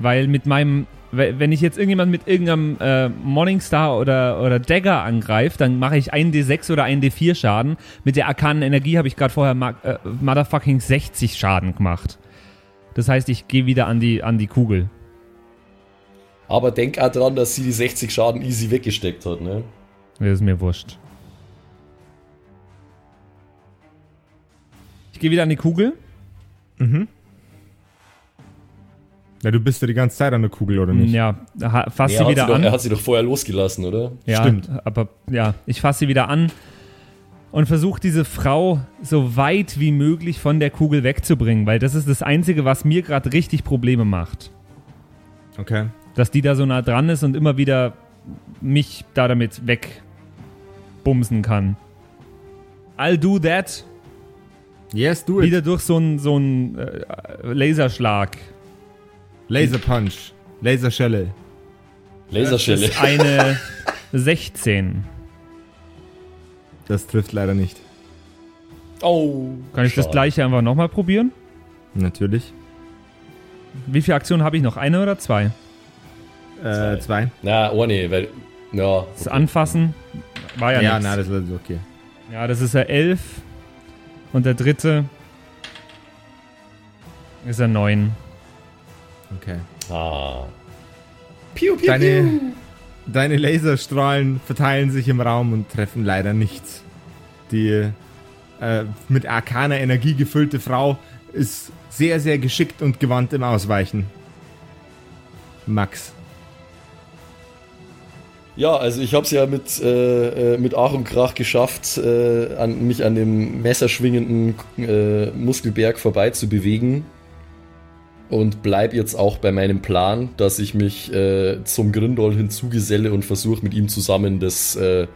Weil mit meinem, we- wenn ich jetzt irgendjemand mit irgendeinem äh, Morningstar oder, oder Dagger angreife, dann mache ich einen D6 oder einen D4 Schaden. Mit der arkanen Energie habe ich gerade vorher äh, motherfucking 60 Schaden gemacht. Das heißt, ich gehe wieder an die, an die Kugel. Aber denk auch dran, dass sie die 60 Schaden easy weggesteckt hat, ne? Das ist mir wurscht. Ich gehe wieder an die Kugel. Mhm. Ja, du bist ja die ganze Zeit an der Kugel, oder nicht? Ja, fass Nee, sie er, hat wieder sie doch, an. er hat sie doch vorher losgelassen, oder? Ja, Stimmt. aber ja, ich fasse sie wieder an und versuche diese Frau so weit wie möglich von der Kugel wegzubringen, weil das ist das Einzige, was mir gerade richtig Probleme macht. Okay. Dass die da so nah dran ist und immer wieder mich da damit wegbumsen kann. I'll do that. Yes, do it. Wieder durch so einen so einen, äh, Laserschlag. Laser Punch. Laserschelle. Laserschelle. Das ist eine 16. Das trifft leider nicht. Oh. Kann ich das schade. gleiche einfach nochmal probieren? Natürlich. Wie viele Aktionen habe ich noch? Eine oder zwei? Äh, zwei. Na, oh nee, weil. Ja. Das Anfassen war ja, Ja, nix. na, das ist okay. Ja, das ist ja 11. Und der dritte ist er 9. Okay. Ah. Piu, piu, Deine, deine Laserstrahlen verteilen sich im Raum und treffen leider nichts. Die äh, mit arkaner Energie gefüllte Frau ist sehr, sehr geschickt und gewandt im Ausweichen. Max. Ja, also ich habe es ja mit, äh, äh, mit Ach und Krach geschafft, äh, an, mich an dem messerschwingenden äh, Muskelberg vorbei zu bewegen. Und bleib jetzt auch bei meinem Plan, dass ich mich äh, zum Grindol hinzugeselle und versuche mit ihm zusammen das äh,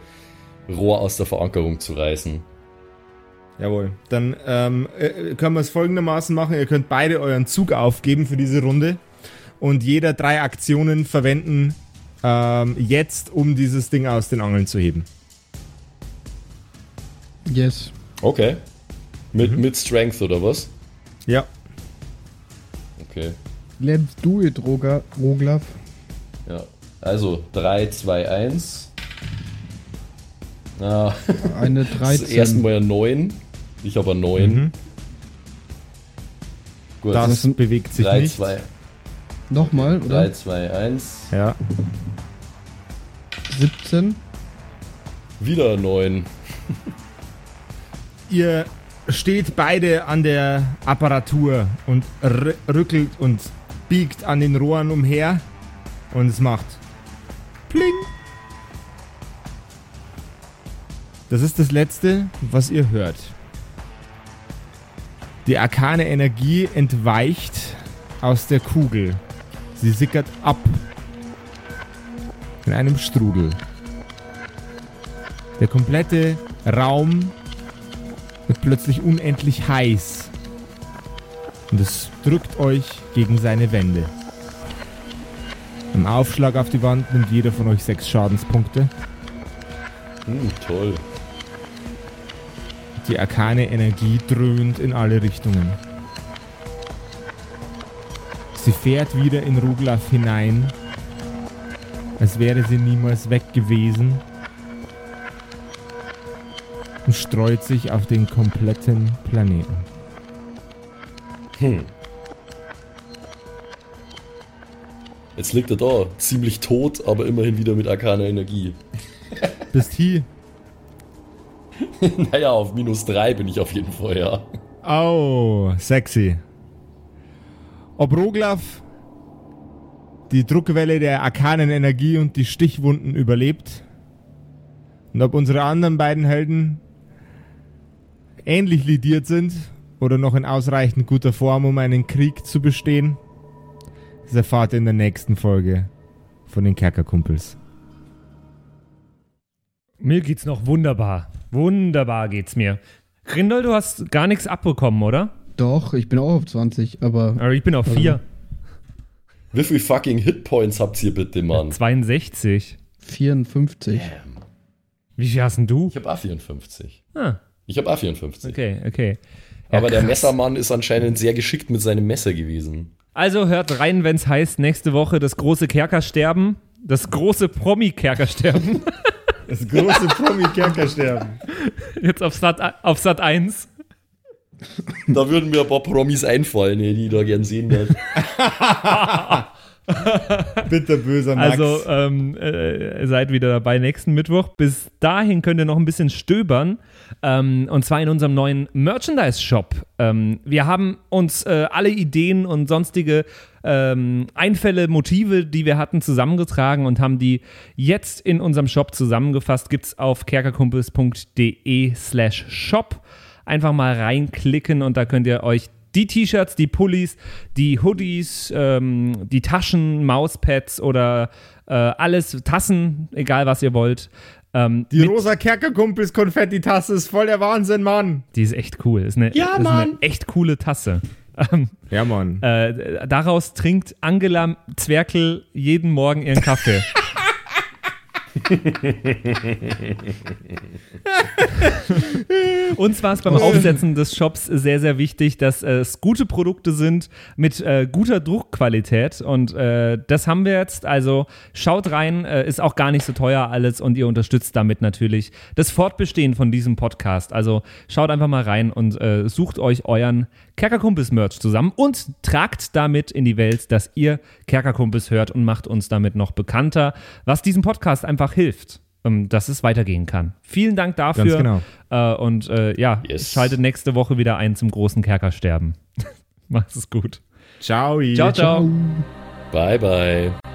Rohr aus der Verankerung zu reißen. Jawohl. Dann ähm, äh, können wir es folgendermaßen machen. Ihr könnt beide euren Zug aufgeben für diese Runde und jeder drei Aktionen verwenden ähm, jetzt, um dieses Ding aus den Angeln zu heben. Yes. Okay. Mit, mit Strength oder was? Ja. Okay. Let's do it, Roger, Roglaf. Ja. Also 3, 2, 1. Ah, Eine das erste 13. Mal ja 9. Ich habe 9. Mhm. Gut. Das bewegt sich 3, nicht. 2, Nochmal, 3, oder? 2, 1. Ja. 17. Wieder 9. Ihr steht beide an der Apparatur und rückelt und biegt an den Rohren umher und es macht Pling. Das ist das Letzte, was ihr hört. Die arkane Energie entweicht aus der Kugel. Sie sickert ab in einem Strudel. Der komplette Raum wird plötzlich unendlich heiß. Und es drückt euch gegen seine Wände. Im Aufschlag auf die Wand nimmt jeder von euch sechs Schadenspunkte. Hm, toll. Die arkane Energie dröhnt in alle Richtungen. Sie fährt wieder in Ruglaf hinein, als wäre sie niemals weg gewesen und streut sich auf den kompletten Planeten. Hm. Jetzt liegt er da, ziemlich tot, aber immerhin wieder mit arkaner Energie. Bist hier. naja, auf minus 3 bin ich auf jeden Fall, ja. Oh, sexy. Ob Roglaf die Druckwelle der arkanen Energie und die Stichwunden überlebt und ob unsere anderen beiden Helden ähnlich lidiert sind oder noch in ausreichend guter Form, um einen Krieg zu bestehen, das erfahrt ihr in der nächsten Folge von den Kerkerkumpels. Mir geht's noch wunderbar. Wunderbar geht's mir. Grindel, du hast gar nichts abbekommen, oder? Doch, ich bin auch auf 20, aber Aber ich bin auf 4. Wie viel fucking Hitpoints habt ihr bitte, Mann? 62. 54. Wie viel hast denn du? Ich hab A54. Ah, Ich hab A54. okay, okay. Ja, Aber der krass. Messermann ist anscheinend sehr geschickt mit seinem Messer gewesen. Also hört rein, wenn's heißt, nächste Woche das große Kerkersterben. Das große Promi-Kerkersterben. Das große Promi-Kerkersterben. Jetzt auf Sat, auf Sat 1. Da würden mir ein paar Promis einfallen, die ich da gern sehen würde. Bitterböser Max. Also ähm, äh, seid wieder dabei nächsten Mittwoch. Bis dahin könnt ihr noch ein bisschen stöbern. Ähm, und zwar in unserem neuen Merchandise-Shop. Ähm, wir haben uns äh, alle Ideen und sonstige ähm, Einfälle, Motive, die wir hatten, zusammengetragen und haben die jetzt in unserem Shop zusammengefasst. Gibt es auf kerkerkumpels.de slash shop. Einfach mal reinklicken und da könnt ihr euch die T-Shirts, die Pullis, die Hoodies, ähm, die Taschen, Mauspads oder äh, alles, Tassen, egal was ihr wollt. Ähm, Die rosa Kerkerkumpels Konfetti-Tasse ist voll der Wahnsinn, Mann. die ist echt cool. Ist eine, Ja, ist eine Mann. echt coole Tasse. Ähm, Ja, Mann. äh, daraus trinkt Angela Zwerkel jeden Morgen ihren Kaffee. Uns war es beim Aufsetzen des Shops sehr, sehr wichtig, dass äh, es gute Produkte sind mit äh, guter Druckqualität. Und äh, das haben wir jetzt. Also schaut rein, äh, ist auch gar nicht so teuer alles und ihr unterstützt damit natürlich das Fortbestehen von diesem Podcast. Also schaut einfach mal rein und äh, sucht euch euren Kerkerkumpels-Merch zusammen und tragt damit in die Welt, dass ihr Kerkerkumpels hört und macht uns damit noch bekannter, was diesem Podcast einfach hilft, ähm, dass es weitergehen kann. Vielen Dank dafür. Ganz genau. Äh, und äh, ja, Yes. schaltet nächste Woche wieder ein zum großen Kerkersterben. Macht es gut. Ciao. Ciao, ciao. Bye, bye.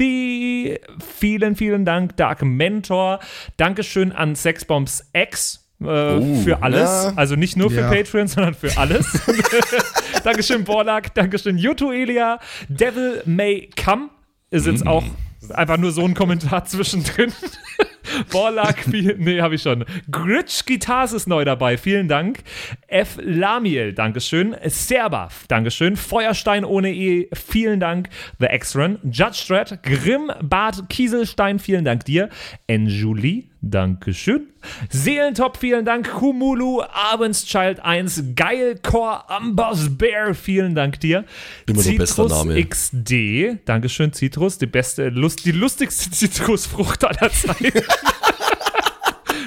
Kimothy, vielen, vielen Dank, Dark Mentor, Dankeschön an Sexbombs X. Äh, für alles, ja. also nicht nur für Ja. Patreon, sondern für alles. Dankeschön, Borlak. Dankeschön, Yuto Elia. Devil May Come ist jetzt auch einfach nur so ein Kommentar zwischendrin. Borlak, nee, habe ich schon. Gritsch Guitars ist neu dabei, vielen Dank. F. Lamiel, Dankeschön. Serba, Dankeschön. Feuerstein ohne E, vielen Dank. The X-Run. Judge Strat, Grimm, Bart, Kieselstein, vielen Dank dir. Enjuli, Dankeschön. Seelentop, vielen Dank. Kumulu, Abendschild 1, Geilcore, Amboss Bear, vielen Dank dir. Immer Citrus Name. XD, Dankeschön, Citrus, die beste, Lust, die lustigste Zitrusfrucht aller Zeiten.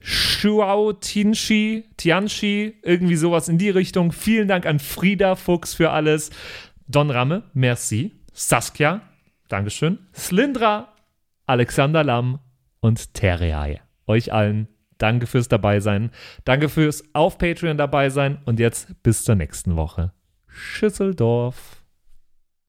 Shuao Tianchi, Tianchi, irgendwie sowas in die Richtung. Vielen Dank an Frieda Fuchs für alles. Don Ramme, merci. Saskia, Dankeschön. Slindra, Alexander Lamm und Terreai. Euch allen danke fürs Dabeisein. Danke fürs auf Patreon dabei sein und jetzt bis zur nächsten Woche. Schüsseldorf.